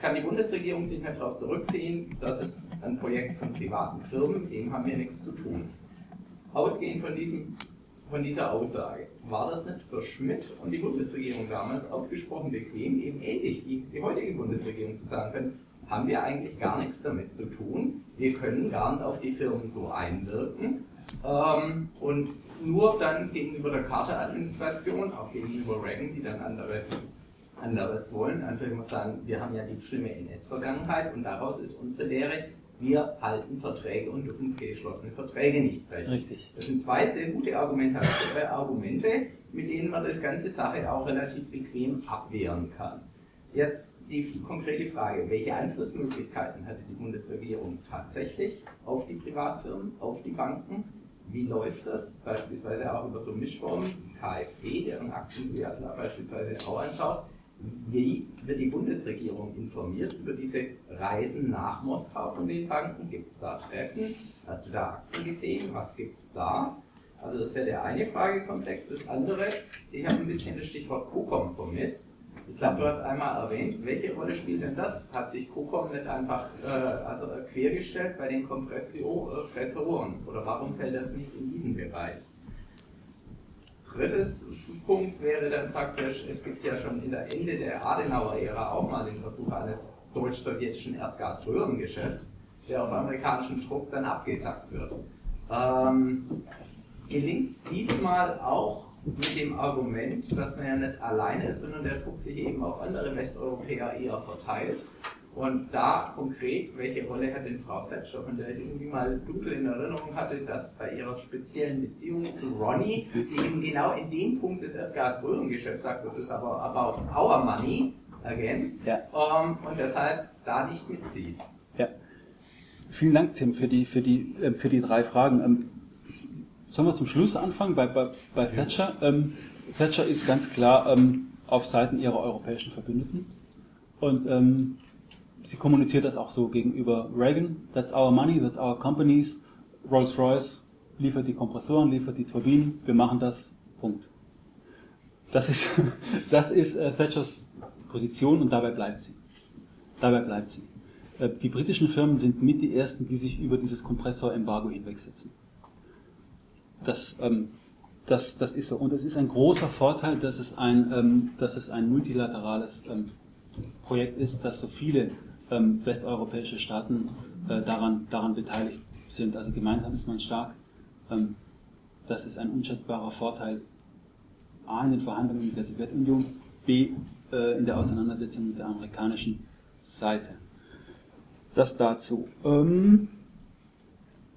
kann die Bundesregierung sich nicht darauf zurückziehen, das ist ein Projekt von privaten Firmen, dem haben wir nichts zu tun. Ausgehend von, diesem, von dieser Aussage, war das nicht für Schmidt und die Bundesregierung damals ausgesprochen bequem, eben ähnlich wie die heutige Bundesregierung zu sagen können, haben wir eigentlich gar nichts damit zu tun. Wir können gar nicht auf die Firmen so einwirken. Ähm, und nur dann gegenüber der Carter-Administration, auch gegenüber Reagan, die dann andere, anderes wollen, einfach immer sagen, wir haben ja die schlimme NS-Vergangenheit und daraus ist unsere Lehre, wir halten Verträge und dürfen geschlossene Verträge nicht brechen. Richtig. Das sind zwei sehr gute Argumentation, äh, Argumente, mit denen man das ganze Sache auch relativ bequem abwehren kann. Jetzt die konkrete Frage, welche Einflussmöglichkeiten hatte die Bundesregierung tatsächlich auf die Privatfirmen, auf die Banken? Wie läuft das? Beispielsweise auch über so Mischformen, KfW, deren Akten du ja beispielsweise auch anschaust. Wie wird die Bundesregierung informiert über diese Reisen nach Moskau von den Banken? Gibt es da Treffen? Hast du da Akten gesehen? Was gibt es da? Also das wäre der eine Fragekomplex. Das andere, ich habe ein bisschen das Stichwort COCOM vermisst. Ich glaube, du hast einmal erwähnt, welche Rolle spielt denn das? Hat sich COCOM nicht einfach äh, also quergestellt bei den Kompressoren? Oder warum fällt das nicht in diesen Bereich? Drittes Punkt wäre dann praktisch, es gibt ja schon in der Ende der Adenauer-Ära auch mal den Versuch eines deutsch-sowjetischen Erdgasröhrengeschäfts, der auf amerikanischen Druck dann abgesagt wird. Ähm, gelingt es diesmal auch mit dem Argument, dass man ja nicht alleine ist, sondern der Druck sich eben auf andere Westeuropäer eher verteilt. Und da konkret, welche Rolle hat denn Frau Setscher, von der ich irgendwie mal dunkel in Erinnerung hatte, dass bei ihrer speziellen Beziehung zu Ronnie sie eben genau in dem Punkt des Erdgas-Röhrengeschäfts sagt, das ist aber about our money, again, ja. um, ähm, und deshalb da nicht mitzieht. Ja. Vielen Dank, Tim, für die, für die, äh, für die drei Fragen. Sollen wir zum Schluss anfangen bei, bei, bei Thatcher? Ähm, Thatcher ist ganz klar ähm, auf Seiten ihrer europäischen Verbündeten. Und ähm, sie kommuniziert das auch so gegenüber Reagan. That's our money, that's our companies. Rolls-Royce liefert die Kompressoren, liefert die Turbinen. Wir machen das. Punkt. Das ist, <laughs> das ist äh, Thatchers Position und dabei bleibt sie. Dabei bleibt sie. Äh, die britischen Firmen sind mit die ersten, die sich über dieses Kompressor-Embargo hinwegsetzen. Das, ähm, das, das ist so. Und es ist ein großer Vorteil, dass es ein, ähm, dass es ein multilaterales ähm, Projekt ist, dass so viele ähm, westeuropäische Staaten äh, daran, daran beteiligt sind. Also gemeinsam ist man stark. Ähm, das ist ein unschätzbarer Vorteil A in den Verhandlungen mit der Sowjetunion, B äh, in der Auseinandersetzung mit der amerikanischen Seite. Das dazu. Ähm,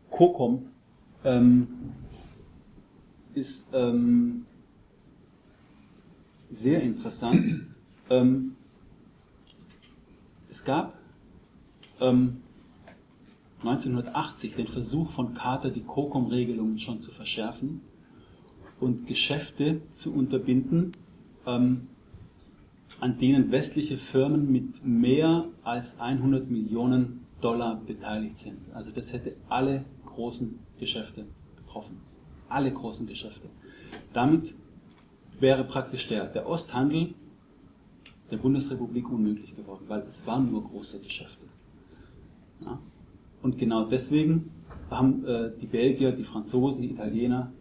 COCOM ähm, ist ähm, sehr interessant. Ähm, es gab 1980 ähm, den Versuch von Carter, die COCOM-Regelungen schon zu verschärfen und Geschäfte zu unterbinden, ähm, an denen westliche Firmen mit mehr als 100 Millionen Dollar beteiligt sind. Also das hätte alle großen Geschäfte betroffen. Alle großen Geschäfte. Damit wäre praktisch der, der Osthandel der Bundesrepublik unmöglich geworden, weil es waren nur große Geschäfte. Ja? Und genau deswegen haben äh, die Belgier, die Franzosen, die Italiener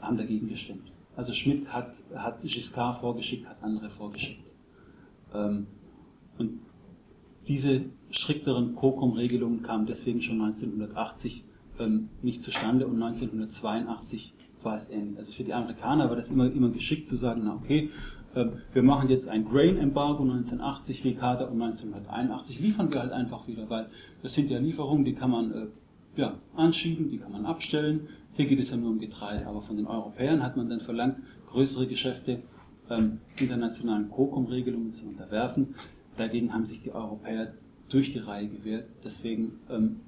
haben dagegen gestimmt. Also Schmidt hat, hat Giscard vorgeschickt, hat andere vorgeschickt. Ähm, und diese strikteren COCOM-Regelungen kamen deswegen schon 1980 ähm, nicht zustande und 1982 war es ähnlich. Also für die Amerikaner war das immer, immer geschickt zu sagen, na okay, ähm, wir machen jetzt ein Grain-Embargo 1980 wie Kader und 1981 liefern wir halt einfach wieder, weil das sind ja Lieferungen, die kann man äh, ja, anschieben, die kann man abstellen. Hier geht es ja nur um Getreide, aber von den Europäern hat man dann verlangt, größere Geschäfte ähm, internationalen COCOM-Regelungen zu unterwerfen. Dagegen haben sich die Europäer durch die Reihe gewehrt. Deswegen ähm,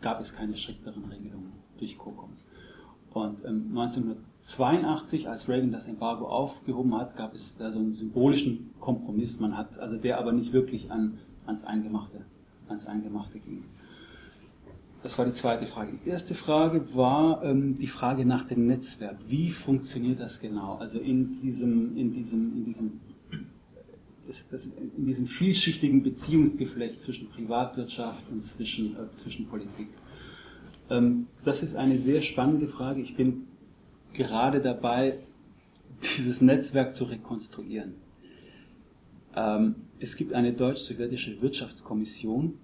gab es keine strikteren Regelungen durch COCOM. Und ähm, 1982, als Reagan das Embargo aufgehoben hat, gab es da so einen symbolischen Kompromiss. Man hat, also der aber nicht wirklich an, ans Eingemachte, ans Eingemachte ging. Das war die zweite Frage. Die erste Frage war ähm, die Frage nach dem Netzwerk. Wie funktioniert das genau? Also in diesem, in diesem, in diesem, das, das, in diesem vielschichtigen Beziehungsgeflecht zwischen Privatwirtschaft und zwischen, äh, zwischen Politik. Ähm, das ist eine sehr spannende Frage. Ich bin gerade dabei, dieses Netzwerk zu rekonstruieren. Ähm, es gibt eine deutsch-sowjetische Wirtschaftskommission,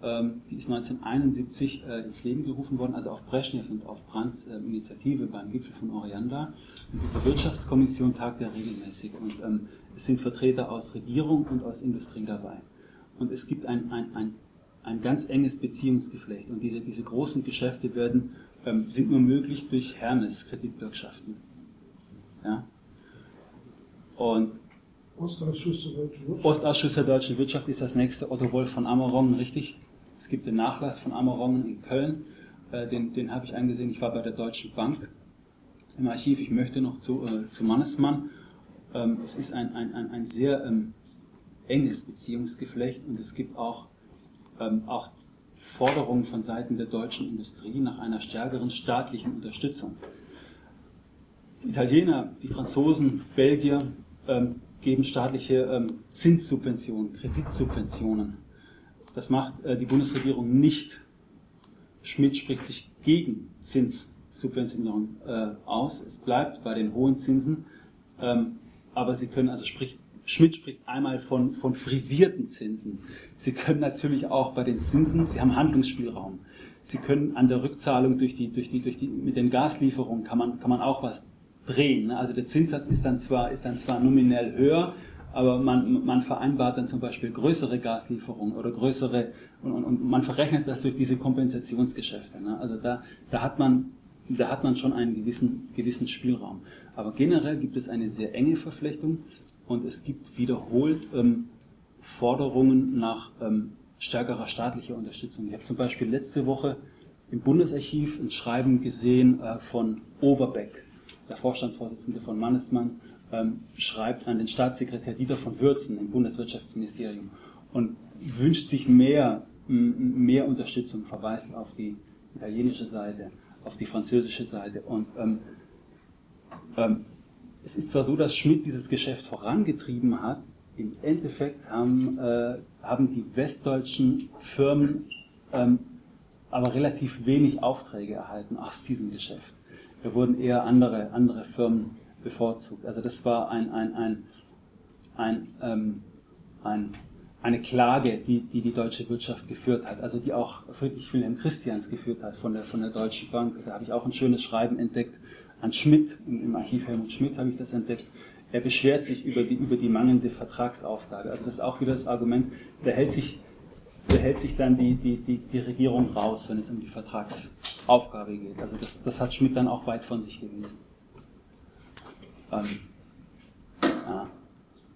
ähm, die ist 1971 äh, ins Leben gerufen worden, also auf Brezhnev und auf Brandts äh, Initiative beim Gipfel von Orianda. Und diese Wirtschaftskommission tagt ja regelmäßig und es sind Vertreter aus Regierung und aus Industrie dabei. Und es gibt ein, ein, ein, ein ganz enges Beziehungsgeflecht und diese, diese großen Geschäfte werden, ähm, sind nur möglich durch Hermes-Kreditbürgschaften. Ja? Und Ostausschuss der deutschen Wirtschaft. Ostausschuss der deutschen Wirtschaft ist das nächste. Otto Wolf von Amerongen, richtig? Es gibt den Nachlass von Amerongen in Köln, äh, den, den habe ich eingesehen. Ich war bei der Deutschen Bank im Archiv. Ich möchte noch zu, äh, zu Mannesmann. Ähm, es ist ein, ein, ein, ein sehr ähm, enges Beziehungsgeflecht und es gibt auch, ähm, auch Forderungen von Seiten der deutschen Industrie nach einer stärkeren staatlichen Unterstützung. Die Italiener, die Franzosen, Belgier ähm, geben staatliche ähm, Zinssubventionen, Kreditsubventionen das macht äh, die Bundesregierung nicht. Schmidt spricht sich gegen Zinssubventionierung äh, aus. Es bleibt bei den hohen Zinsen. Ähm, aber Sie können, also spricht, Schmidt spricht einmal von, von frisierten Zinsen. Sie können natürlich auch bei den Zinsen, Sie haben Handlungsspielraum. Sie können an der Rückzahlung durch die, durch die, durch die, mit den Gaslieferungen kann man, kann man auch was drehen. Ne? Also der Zinssatz ist dann zwar, ist dann zwar nominell höher, aber man, man vereinbart dann zum Beispiel größere Gaslieferungen oder größere und, und, und man verrechnet das durch diese Kompensationsgeschäfte. Ne? Also da, da hat man da hat man schon einen gewissen, gewissen Spielraum. Aber generell gibt es eine sehr enge Verflechtung und es gibt wiederholt ähm, Forderungen nach ähm, stärkerer staatlicher Unterstützung. Ich habe zum Beispiel letzte Woche im Bundesarchiv ein Schreiben gesehen äh, von Overbeck, der Vorstandsvorsitzende von Mannesmann, ähm, schreibt an den Staatssekretär Dieter von Würzen im Bundeswirtschaftsministerium und wünscht sich mehr, mehr Unterstützung, verweist auf die italienische Seite, auf die französische Seite. Und ähm, ähm, es ist zwar so, dass Schmidt dieses Geschäft vorangetrieben hat, im Endeffekt haben, äh, haben die westdeutschen Firmen ähm, aber relativ wenig Aufträge erhalten aus diesem Geschäft. Da wurden eher andere, andere Firmen bevorzugt. Also das war ein, ein, ein, ein, ähm, ein, eine Klage, die, die die deutsche Wirtschaft geführt hat, also die auch Friedrich Wilhelm Christians geführt hat von der, von der Deutschen Bank. Da habe ich auch ein schönes Schreiben entdeckt an Schmidt, im, Archiv Helmut Schmidt habe ich das entdeckt er beschwert sich über die, über die mangelnde Vertragsaufgabe. Also das ist auch wieder das Argument, da hält sich, da hält sich dann die, die, die, die Regierung raus, wenn es um die Vertragsaufgabe geht. Also das, das hat Schmidt dann auch weit von sich gewiesen. Ähm, ja.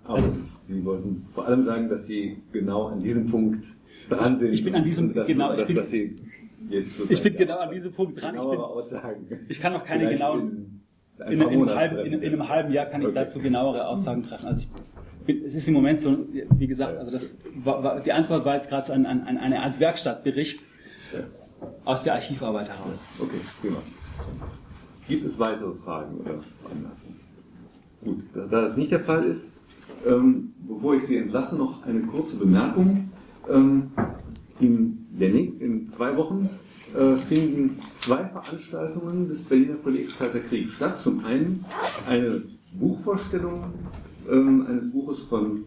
Also, Sie wollten vor allem sagen, dass Sie genau an diesem Punkt dran sind. Ich bin an diesem, dass, genau, dass, bin, dass Sie jetzt ich bin genau an diesem Punkt dran. Ich, bin, Aussagen. ich kann noch keine genauen in, in, einem halben, in, in, einem halben Jahr kann ich okay. dazu genauere Aussagen treffen. Also bin, es ist im Moment so, wie gesagt, also das war, war, die Antwort war jetzt gerade so an, an, an eine Art Werkstattbericht aus der Archivarbeit heraus. Okay, prima. Gibt es weitere Fragen oder Anmerkungen? Gut, da, da das nicht der Fall ist, ähm, bevor ich Sie entlasse, noch eine kurze Bemerkung. Ähm, in, in zwei Wochen äh, finden zwei Veranstaltungen des Berliner Kollegs Kalter Krieg statt. Zum einen eine Buchvorstellung ähm, eines Buches von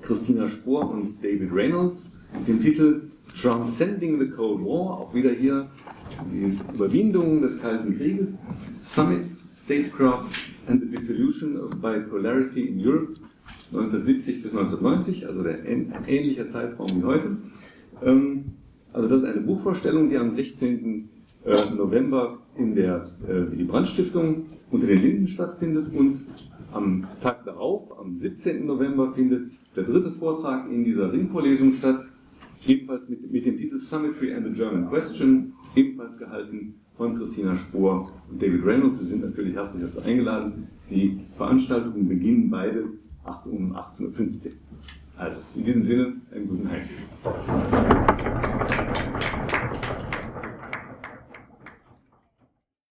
Christina Spohr und David Reynolds mit dem Titel Transcending the Cold War, auch wieder hier die Überwindung des Kalten Krieges, Summits, Statecraft and the Dissolution of Bipolarity in Europe 1970 bis 1990, also der, ein ähnlicher Zeitraum wie heute. Ähm, also das ist eine Buchvorstellung, die am 16. Äh, November in der äh, Willy Brandt Stiftung unter den Linden stattfindet und am Tag darauf, am 17. November, findet der dritte Vortrag in dieser Ringvorlesung statt, ebenfalls mit, mit dem Titel Symmetry and the German Question, ebenfalls gehalten von Christina Spohr und David Reynolds. Sie sind natürlich herzlich dazu eingeladen. Die Veranstaltungen beginnen beide um 18.15 Uhr. Also, in diesem Sinne, einen guten Heim.